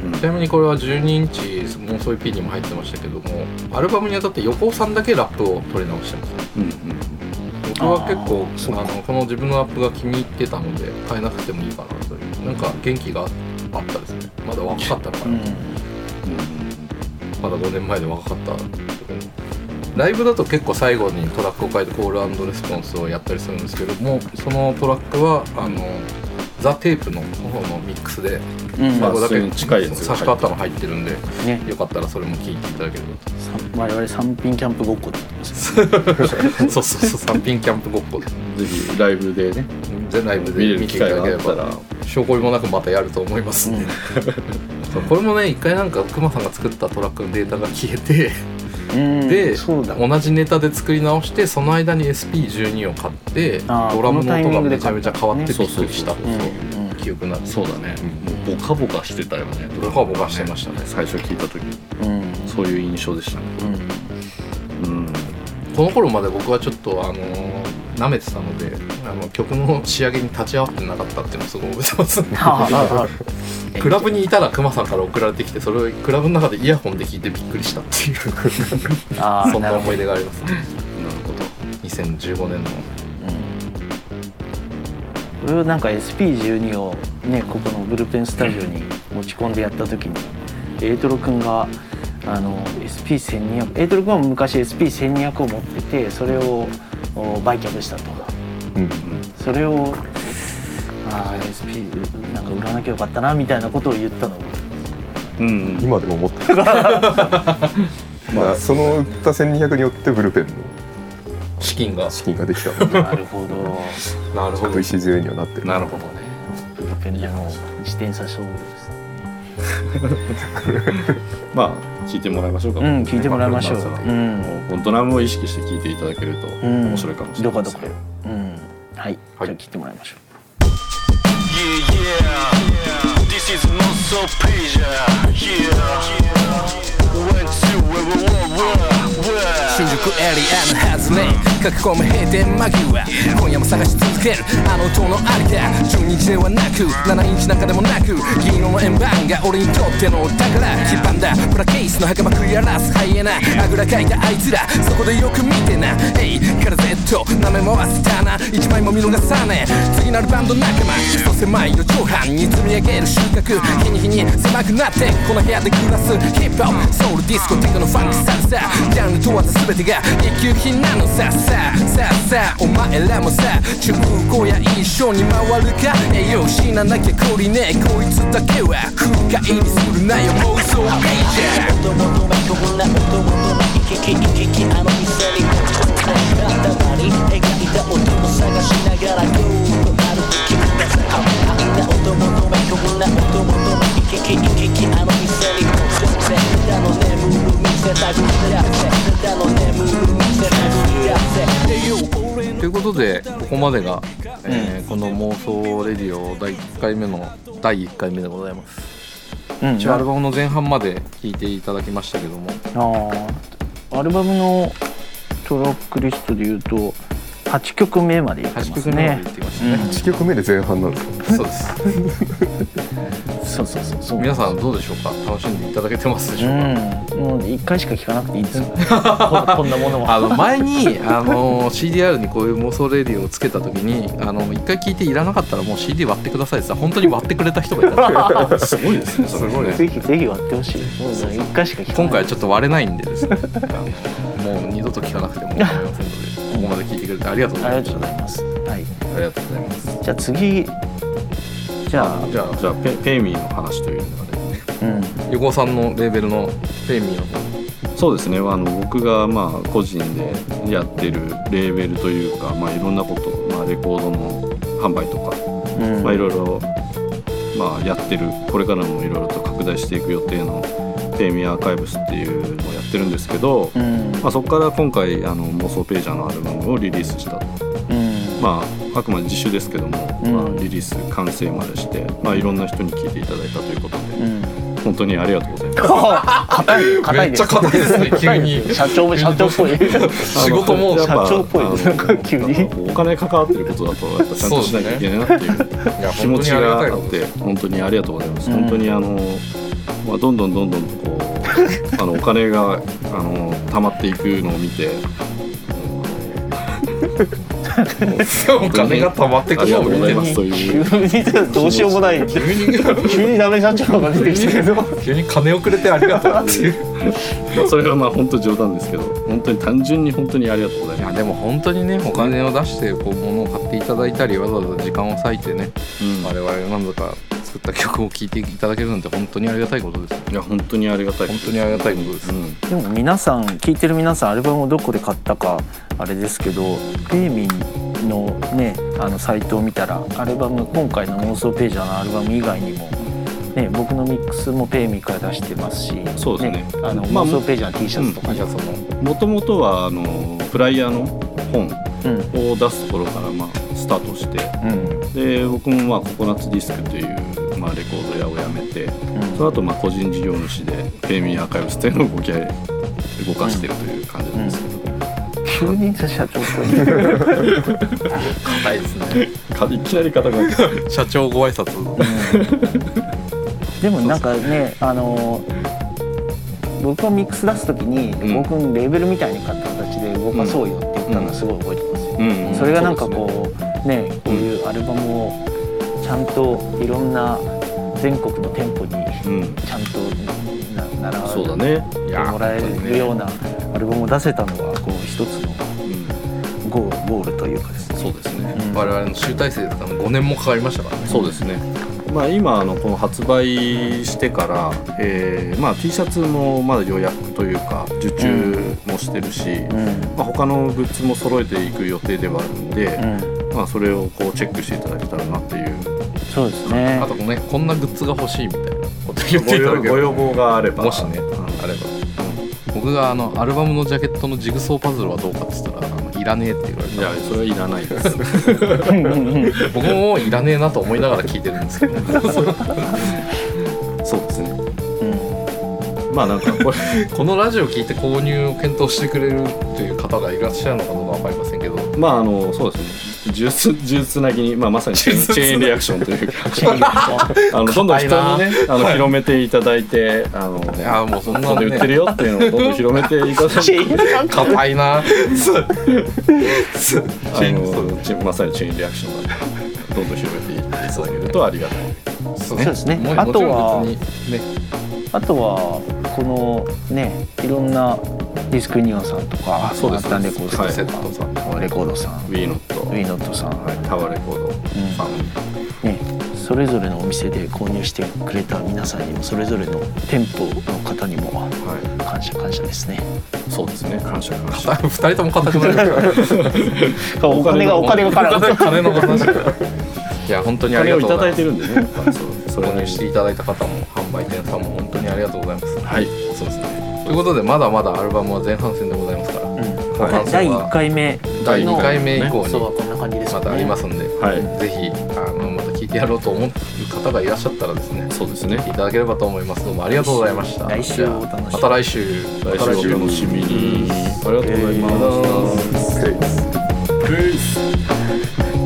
うん。ちなみにこれは12インチ妄想 EP にも入ってましたけどもアルバムにあたって横尾さんだけラップを取り直してます。ねうんうん。僕は結構あのこの自分のラップが気に入ってたので変えなくてもいいかなという。なんか元気があったですね。まだ若かったのかな、まだ5年前で若かったライブだと結構最後にトラックを変えてコールレスポンスをやったりするんですけどもそのトラックはあの、ザ・テープの方のミックスでうん。最後だけ差し替わったの入ってるんでね。よかったらそれも聞いていただければと。我々三品キャンプごっこって言ってますよ そうそうそう三品キャンプごっこで。ぜひライブでね全ライブで見てい機会があただければ。ったら証拠もなくまたやると思います。ん。で、そうこれもね一回なんかクマさんが作ったトラックのデータが消えてうんでそうだ。同じネタで作り直してその間に SP12 を買ってドラムの音がめちゃめちゃ変わってびっくりした記憶なんそうだね。もうボカボカしてたよね。ボカボカしてましたね最初聞いた時うん。そういう印象でしたね。うん。この頃まで僕はちょっとあの舐めてたのであの曲の仕上げに立ち会わってなかったっていうのをすごい覚えてます クラブにいたらクマさんから送られてきてそれをクラブの中でイヤホンで聞いてびっくりしたっていう そんな思い出がありますね。なるほど2015年の。これをなんか SP12 をねここのブルペンスタジオに持ち込んでやった時にエイトロ君があの SP1200 エイトロ君は昔 SP1200 を持っててそれをお売却したと。うん。それをあー SP なんか売らなきゃよかったなみたいなことを言ったの。うん今でも思ってる。まあその売った1200によってブルペンの資金が。資金ができた。のでなるほど。なるほど。礎にはなってる。なるほどね。ブルペンでの自転車勝負です まあ聞いてもらいましょうか。うん聞いてもらいましょう。うん。もうドラムを意識して聞いていただけるとうん。面白いかもしれどこどこ。ないですねうん。はい、はい。じゃあ聞いてもらいましょ Yeah, yeah. This is not so pleasure. Yeah. Two, 新宿エリアの外れ書き込む閉店間際。今夜も探し続ける。あの音のありか12日ではなく7インチなんかでもなく銀色の円盤が俺にとってのお宝。黄ばんだ。プラケースの袴食い荒らす。ハイエナ。あぐらかいたあいつらそこでよく見てな。エイから Z 舐め回すターナ一枚も見逃さねえ。次なるバンド仲間。クソ狭い四畳半。に積み上げる収穫。日に日に狭くなって。この部屋で暮らす。ヒップホップソウルディスコテクのファンクサルサジャンル問わず全てが一級品なのささ。さあさお前らもさ。中古や一緒に回るか。栄養死ななきゃ懲りねえ。こいつだけは。不快にするなよ。妄想ページャー。音求めこんな音求め行き来行き来あの店に頭に描いた音を探しながらゴーと歩く君がさあんな音求めこんな音求め行き来行き来あの店にだの眠る店たぐり合わせだの眠る店たぐせということでここまでが、えーこの妄想レディオ第1回目の第1回目でございます。う、うん、一応アルバムの前半まで聴いていただきましたけども。あー。アルバムのトラックリストでいうと8曲目までいってま8す曲目までね言ってましたね、1曲目で前半なんですか？そうです。そうそうそうそう。皆さんどうでしょうか？楽しんでいただけてますでしょうか、うん。もう1回しか聴かなくていいんですよ。ここんなものは。あの前にあの CDR にこういう妄想レディオをつけた時にあの一回聞いていらなかったらもう CD 割ってくださいってさ本当に割ってくれた人がいたんです ごいですねすごい。ねぜひぜひ割ってほしい。もう1回しか聴かない。今回はちょっと割れないんでですね。もう二度と聞かなくても構いませんのでここまで聞いてくれてありがとうございました。ありがとうございます。はい。ありがとうございますじゃあ次。じゃあ。じゃあじゃあペペイミーの話というのがねうん。横尾さんのレーベルのペイミーの方。そうですね。あの僕がまあ個人でやってるレーベルというか、まあ、いろんなこと、まあ、レコードの販売とか、うん。まあ、いろいろ、まあ、やってるこれからもいろいろと拡大していく予定のペイミーアーカイブスっていうのをやってるんですけど、うん。まあ、そこから今回あの妄想ページャーのアルバムをリリースしたうん。まあ、あくまで自主ですけども、うん。まあ、リリース完成までして、まあ、いろんな人に聞いていただいたということで、うん。本当にありがとうございます。硬い。硬いですめっちゃ硬いですね急に。社長社長っぽい。仕事もやっぱ社長っぽいですなんか急に。お金関わってることだとやっぱちゃんとしなきゃいけないなっていう気持ちがあ本当にありがたいこって本当にありがとうございます、うん。本当にあの、まあ、どんどんどんどんとこう あのお金があの溜まっていくのを見て。お金が溜まってくありがとうございのを見てますという。急にどうしようもない。急に急にダメ社長が出てきたけど。急に金をくれてありがとうっていう。まあそれはまあ本当冗談ですけど本当に単純に本当にありがとうございまいやでも本当にねお金を出してこう物を買っていただいたりわざわざ時間を割いてねす、うん。我々が何度か作った曲を聴いていただけるなんて本当にありがたいことです。よいや本当にありがたい。本当にありがたいことです、うん。でも皆さん聞いてる皆さんアルバムをどこで買ったかあれですけどペイミンのねあのサイトを見たらアルバム今回の妄想ページャーのアルバム以外にもね僕のミックスもペイミンから出してますしそうですね。あのまあ妄想ページャーの T シャツとかャツももともとはあのフライヤーの本うんを出すところからまあスタートして。うん。で僕もまあココナッツディスクという、まあ、レコード屋を辞めてその後まあ個人事業主でペイミーアーカイブスっていうのを動き動かしてるという感じなんですけど、急に社長っぽい硬いですねかいきなり硬くな社長ご挨拶でもなんかねあの僕がミックス出す時に、うん。僕のレーベルみたいに買った形で動かそうよって言ったのはすごい覚えてますそれがなんかこうね。こういうアルバムをちゃんといろんな全国の店舗にうん。ちゃんとな並そうだね。いやもらえるようなアルバムを出せたのはこう一つのうん。ゴーゴールというかですね。そうですね。我々の集大成ですから5年もかかりましたからね。そうですねまあ今あのこの発売してから、えーまあ、T シャツもまだ予約というか受注もしてるし、うん。まあ、他のグッズも揃えていく予定ではあるんで、うん。まあ、それをこうチェックしていただけたらなっていう。そうですね。あとねこんなグッズが欲しいみたいなこと言ってごいただける要ご要望があれば。もしねうんあれば。僕があのアルバムのジャケットのジグソーパズルはどうかって言ったららねえって言われいやたそれはいらないです。僕もいらねえなと思いながら聞いてるんですけど。そうですね。うん。まあなんかこれ このラジオ聞いて購入を検討してくれるという方がいらっしゃるのかどうかわかりませんけど。まああのそうですね呪術呪術つなぎに、まあ、まさにチェーンリアクションというか。あのどんどん人にねあの広めていただいてあのいやもうそんなで売ってるねよっていうのをどんどん広めていただいて硬いな。あのチまさにチェーンリアクションなんでどんどん広めていただけるとありがたいそうですね。もあとはね。あとはこのねいろんなディスクユニオンさんとかそうです。レコードはいさんとか、レコードさん。ウィーノットウィーノットさん、はい、タワーレコードさん、ね、それぞれのお店で購入してくれた皆さんにもそれぞれの店舗の方にもは感謝感謝ですね。い、そうですね。感謝感謝。二人とも硬くなる。お金がお金がかかる。金の話。いや本当にありお金をいただいがとうございます。てるんでねそう。購に入していただいた方も販売店さんも本当にありがとうございます。はい。そうですねということでまだまだアルバムは前半戦でございますから、後半戦第は1回目第2回目以降にそうはこんな感じですよね。またありますんで、はい。ぜひあのまた聞いてやろうと思ってる方がいらっしゃったらですねそうですね。聞いていただければと思います。どうもありがとうございました。来週お楽しみに。また来週。来週お楽しみに。ありがとうございます、ペースペース